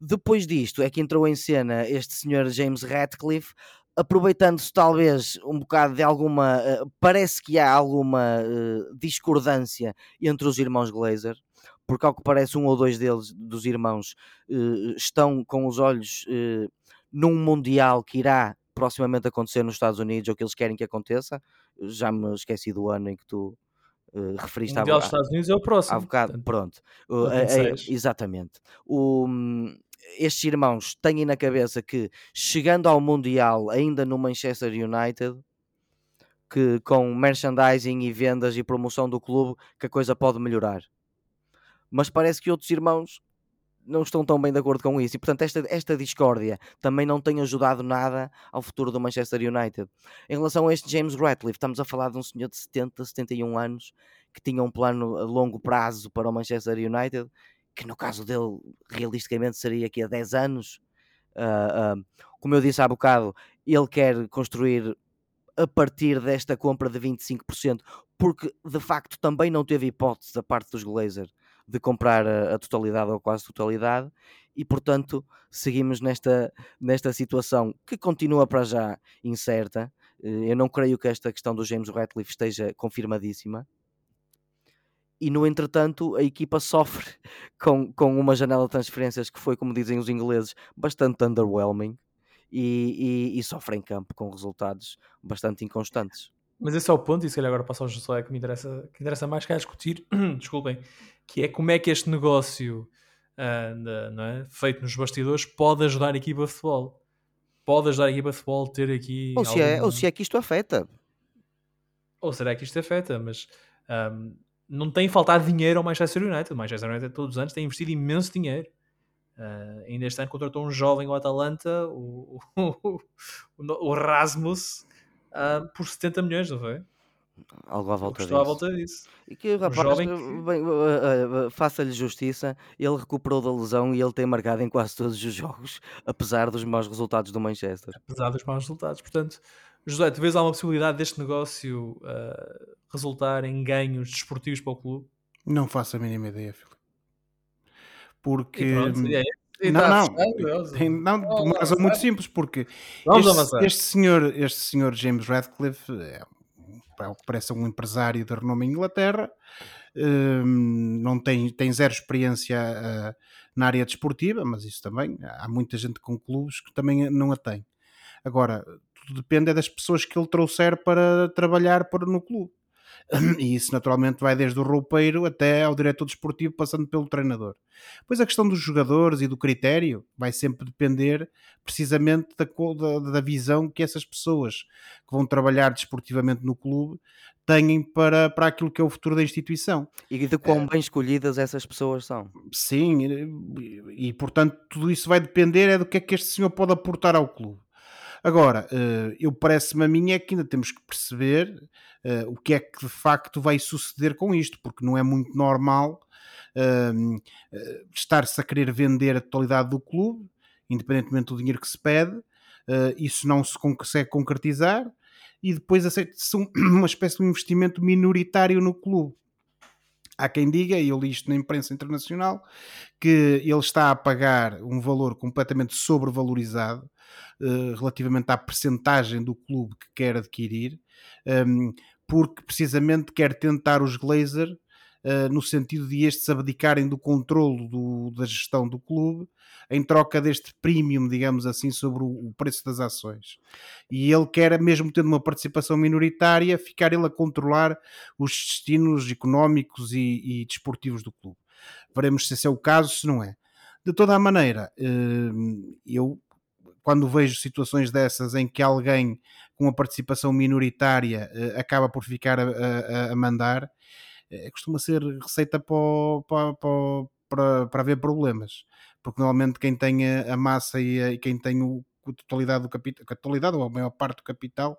Speaker 3: depois disto é que entrou em cena este senhor James Ratcliffe, aproveitando-se talvez um bocado de alguma. Uh, parece que há alguma uh, discordância entre os irmãos Glazer, porque ao que parece, um ou dois deles, dos irmãos, uh, estão com os olhos num Mundial que irá proximamente acontecer nos Estados Unidos, ou que eles querem que aconteça. Já me esqueci do ano em que tu. Uh, referiste
Speaker 1: o Mundial dos Estados Unidos é o próximo.
Speaker 3: Há bocado, pronto. Exatamente. O, um, estes irmãos têm na cabeça que chegando ao Mundial ainda no Manchester United, que com merchandising e vendas e promoção do clube, que a coisa pode melhorar. Mas parece que outros irmãos não estão tão bem de acordo com isso. E portanto, esta, esta discórdia também não tem ajudado nada ao futuro do Manchester United. Em relação a este James Ratcliffe, estamos a falar de um senhor de 70, 71 anos que tinha um plano a longo prazo para o Manchester United que no caso dele, realisticamente, seria aqui a 10 anos. Uh, uh, como eu disse há bocado, ele quer construir a partir desta compra de 25%, porque de facto também não teve hipótese da parte dos Glazer de comprar a, a, totalidade ou quase totalidade, e portanto seguimos nesta, nesta situação que continua para já incerta. Eh, eu não creio que esta questão do James Ratcliffe esteja confirmadíssima e no entretanto a equipa sofre com, com uma janela de transferências que foi, como dizem os ingleses, bastante underwhelming e, e, e sofre em campo com resultados bastante inconstantes.
Speaker 1: Mas esse é o ponto, e se calhar agora passo ao Josué que me interessa, que interessa mais que é discutir, desculpem, que é como é que este negócio uh, é, feito nos bastidores pode ajudar a equipa de futebol. Pode ajudar a equipa de futebol a ter aqui.
Speaker 3: Ou, se é, ou se é que isto afeta.
Speaker 1: Ou será que isto afeta, mas um, não tem faltado dinheiro ao Manchester United. O Manchester United todos os anos tem investido imenso dinheiro. Uh, ainda este ano contratou um jovem ao Atalanta, o, o, o, o Rasmus, uh, por 70 milhões, não foi?
Speaker 3: Algo à volta
Speaker 1: disso. à volta disso.
Speaker 3: E que o rapaz, jovem... uh, uh, faça-lhe justiça, ele recuperou da lesão e ele tem marcado em quase todos os jogos, apesar dos maus resultados do Manchester.
Speaker 1: Apesar dos maus resultados, portanto, José, tu vês alguma possibilidade deste negócio uh, resultar em ganhos desportivos para o clube?
Speaker 2: Não faço a mínima ideia, Filipe. Porque. É, não, não, não, por uma razão muito simples, porque este, este, senhor, este senhor James Radcliffe é, parece um empresário de renome em Inglaterra, um, não tem, tem zero experiência uh, na área desportiva, mas isso também, há muita gente com clubes que também não a tem. Agora, tudo depende é das pessoas que ele trouxer para trabalhar para, no clube. E isso naturalmente vai desde o roupeiro até ao diretor desportivo, passando pelo treinador. Pois a questão dos jogadores e do critério vai sempre depender precisamente da, da, da visão que essas pessoas que vão trabalhar desportivamente no clube têm para, para aquilo que é o futuro da instituição.
Speaker 3: E de quão é, bem escolhidas essas pessoas são.
Speaker 2: Sim, e, e portanto tudo isso vai depender é do que é que este senhor pode aportar ao clube. Agora, uh, eu parece-me a mim é que ainda temos que perceber uh, o que é que de facto vai suceder com isto, porque não é muito normal uh, estar-se a querer vender a totalidade do clube, independentemente do dinheiro que se pede, isso não se consegue concretizar e depois aceita-se uma espécie de investimento minoritário no clube. Há quem diga, e eu li isto na imprensa internacional, que ele está a pagar um valor completamente sobrevalorizado uh, relativamente à percentagem do clube que quer adquirir, um, ehm, porque precisamente quer tentar os Glazer Uh, no sentido de estes abdicarem do controlo do, da gestão do clube em troca deste premium, digamos assim, sobre o, preço das ações. E ele quer, mesmo tendo uma participação minoritária, ficar ele a controlar os destinos económicos e, e desportivos do clube. Veremos se esse é o caso, se não é. De toda a maneira, uh, eu quando vejo situações dessas em que alguém com uma participação minoritária uh, acaba por ficar a, a, a mandar, costuma ser receita para, para, para, para haver problemas, porque normalmente quem tem a, massa e, a, e quem tem o, a totalidade do capital, a totalidade ou a maior parte do capital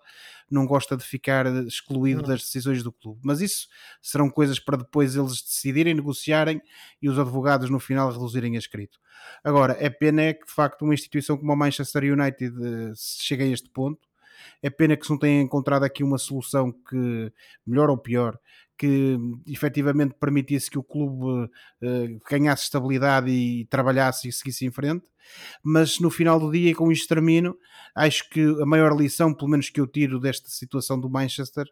Speaker 2: não gosta de ficar excluído das decisões do clube. Mas isso serão coisas para depois eles decidirem, negociarem e os advogados no final reduzirem a escrito. Agora, é pena é que de facto uma instituição como o Manchester United uh, chegue a este ponto. É pena que se não tenha encontrado aqui uma solução que, melhor ou pior, que efetivamente permitisse que o clube uh, ganhasse estabilidade e trabalhasse e seguisse em frente. Mas no final do dia, com isto termino, acho que a maior lição, pelo menos que eu tiro desta situação do Manchester,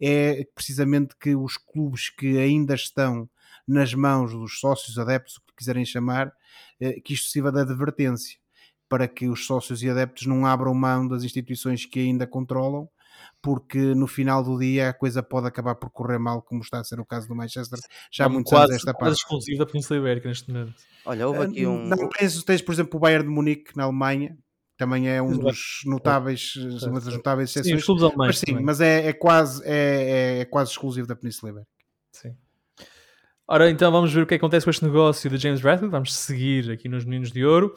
Speaker 2: é precisamente que os clubes que ainda estão nas mãos dos sócios adeptos, o que quiserem chamar, uh, que isto sirva de advertência para que os sócios e adeptos não abram mão das instituições que ainda controlam porque no final do dia a coisa pode acabar por correr mal, como está a ser o caso do Manchester. Já há muitos
Speaker 1: quase,
Speaker 2: anos esta
Speaker 1: parte. Quase exclusivo da Península Ibérica neste momento.
Speaker 3: Olha, houve aqui um.
Speaker 2: Não, tens, tens, por exemplo, o Bayern de Munique na Alemanha, também é um dos notáveis, uma das notáveis exceções.
Speaker 1: Sim,
Speaker 2: mas sim,
Speaker 1: também.
Speaker 2: mas é, é quase, é, é, quase exclusivo da Península Ibérica.
Speaker 1: Sim. Ora, então vamos ver o que acontece com este negócio de James Bradley. Vamos seguir aqui nos Meninos de Ouro.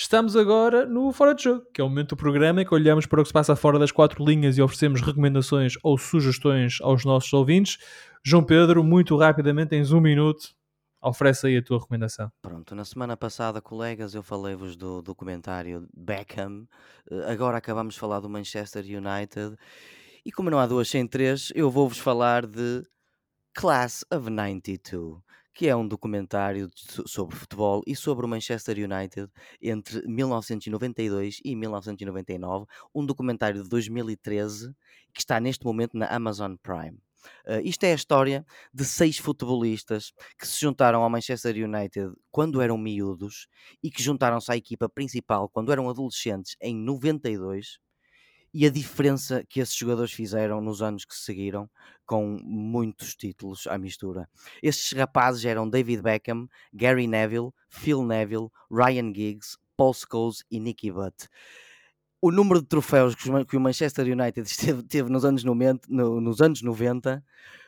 Speaker 1: Estamos agora no Fora de Jogo, que é o momento do programa em que olhamos para o que se passa fora das quatro linhas e oferecemos recomendações ou sugestões aos nossos ouvintes. João Pedro, muito rapidamente, tens um minuto, oferece aí a tua recomendação.
Speaker 3: Pronto, na semana passada, colegas, eu falei-vos do documentário Beckham. Eh, agora acabamos de falar do Manchester United. E como não há duas sem três, eu vou-vos falar de Class of 92 que é um documentário sobre futebol e sobre o Manchester United entre 1992 e 1999, um documentário de 2013 que está neste momento na Amazon Prime. Uh, isto é a história de seis futebolistas que se juntaram ao Manchester United quando eram miúdos e que juntaram-se à equipa principal quando eram adolescentes em 92 e a diferença que esses jogadores fizeram nos anos que seguiram, com muitos títulos à mistura. Estes rapazes eram David Beckham, Gary Neville, Phil Neville, Ryan Giggs, Paul Scholes e Nicky Butt. O número de troféus que o Manchester United esteve, teve nos anos 90, no, nos anos 90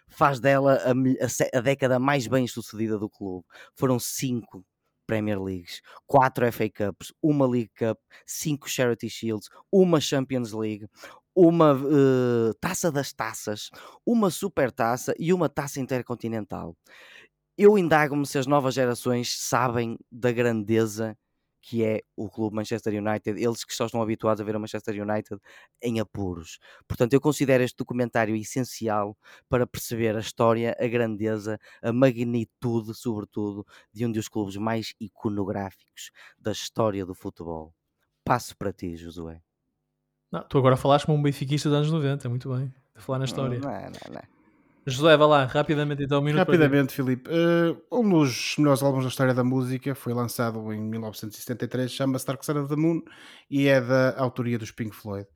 Speaker 3: faz dela a, a, a década mais bem sucedida do clube. Foram cinco Premier Leagues, 4 FA Cups, uma League Cup, 5 Charity Shields, uma Champions League, uma uh, taça das taças, uma super taça e uma taça intercontinental. Eu indago-me se as novas gerações sabem da grandeza que é o clube Manchester United, eles que só estão habituados a ver o Manchester United em apuros. Portanto, eu considero este documentário essencial para perceber a história, a grandeza, a magnitude, sobretudo, de um dos clubes mais iconográficos da história do futebol. Passo para ti, Josué.
Speaker 1: Não, tu agora falaste como um benfiquista dos anos 90, muito bem. A falar na história.
Speaker 3: Não, não, não.
Speaker 1: José, vai lá, rapidamente então, um minuto
Speaker 2: Rapidamente, Filipe. Uh, um dos melhores álbuns da história da música foi lançado em 1973, chama-se Dark Side of the Moon e é da autoria dos Pink Floyd.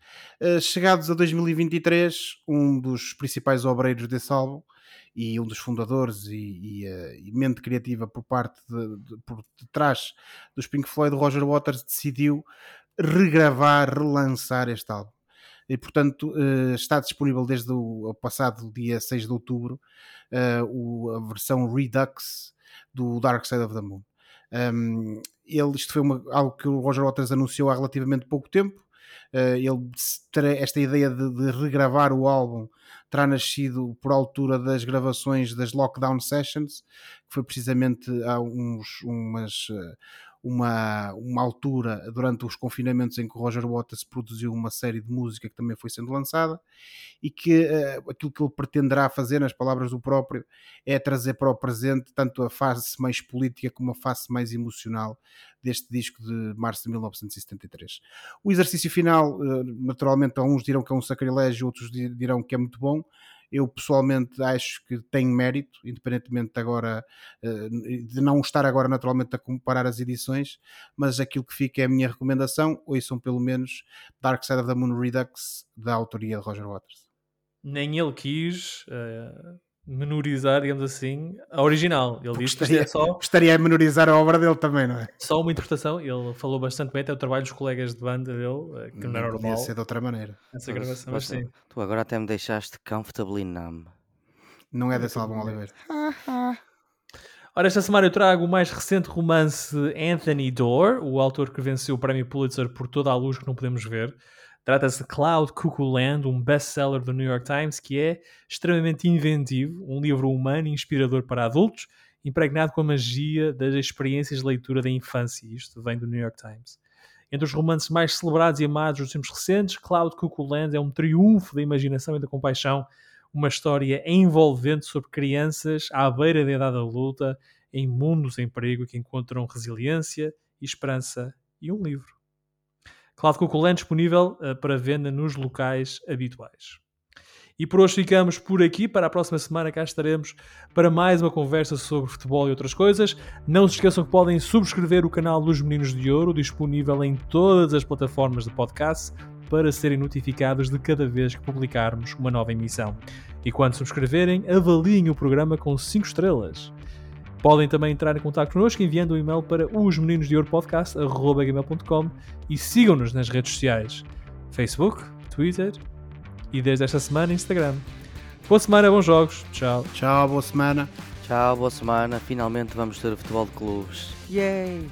Speaker 2: Uh, chegados a 2023, um dos principais obreiros desse álbum e um dos fundadores e, e, uh, e mente criativa por parte de, de, por detrás dos Pink Floyd, Roger Waters decidiu regravar, relançar este álbum e portanto uh, está disponível desde o passado dia 6 de outubro o, a versão Redux do Dark Side of the Moon. Ele, isto foi uma, algo que o Roger Waters anunciou há relativamente pouco tempo Uh, ele esta ideia de, de, regravar o álbum terá nascido por altura das gravações das Lockdown Sessions, que foi precisamente há uns, umas, uma, uma altura durante os confinamentos em que o Roger Waters produziu uma série de música que também foi sendo lançada e que uh, aquilo que ele pretenderá fazer, nas palavras do próprio, é trazer para o presente tanto a face mais política como a face mais emocional deste disco de março de 1973. O exercício final, uh, naturalmente, uns dirão que é um sacrilégio, outros dirão que é muito bom eu pessoalmente acho que tem mérito, independentemente de agora eh, de não estar agora naturalmente a comparar as edições, mas aquilo que fica é a minha recomendação, ouçam pelo menos Dark Side of the Moon Redux da autoria de Roger Waters.
Speaker 1: Nem ele quis, uh, menorizar, digamos assim, a original. Ele disse que é só.
Speaker 2: Gostaria de menorizar a obra dele também, não é?
Speaker 1: Só uma interpretação. Ele falou bastante bem, até o trabalho dos colegas de banda dele, eh, que não, não era normal. Podia
Speaker 2: ser de outra maneira.
Speaker 1: Essa mas, gravação, mas, sim.
Speaker 3: Tu agora até me deixaste comfortably numb.
Speaker 2: Não é desse álbum, Oliveira.
Speaker 1: Ora, esta semana eu trago o mais recente romance Anthony Dorr, o autor que venceu o prémio Pulitzer por toda a luz que não podemos ver. Trata-se de Cloud Cuckoo Land, um best-seller do New York Times que é extremamente inventivo, um livro humano e inspirador para adultos, impregnado com a magia das experiências de leitura da infância. Isto vem do New York Times. Entre os romances mais celebrados e amados dos tempos recentes, Cloud Cuckoo Land é um triunfo da imaginação e da compaixão, uma história envolvente sobre crianças à beira da idade adulta, em mundos em perigo que encontram resiliência esperança e um livro. Cloud Cuckoo disponível uh, para venda nos locais habituais. E por hoje ficamos por aqui. Para a próxima semana cá estaremos para mais uma conversa sobre futebol e outras coisas. Não se esqueçam que podem subscrever o canal dos Meninos de Ouro, disponível em todas as plataformas de podcast, para serem notificados de cada vez que publicarmos uma nova emissão. E quando subscreverem, avaliem o programa com 5 estrelas. Podem também entrar em contato connosco enviando um e-mail para os meninos de podcast.com e sigam-nos nas redes sociais: Facebook, Twitter e desde esta semana Instagram. Boa semana, bons jogos. Tchau.
Speaker 2: Tchau, boa semana.
Speaker 3: Tchau, boa semana. Finalmente vamos ter futebol de clubes. Yay!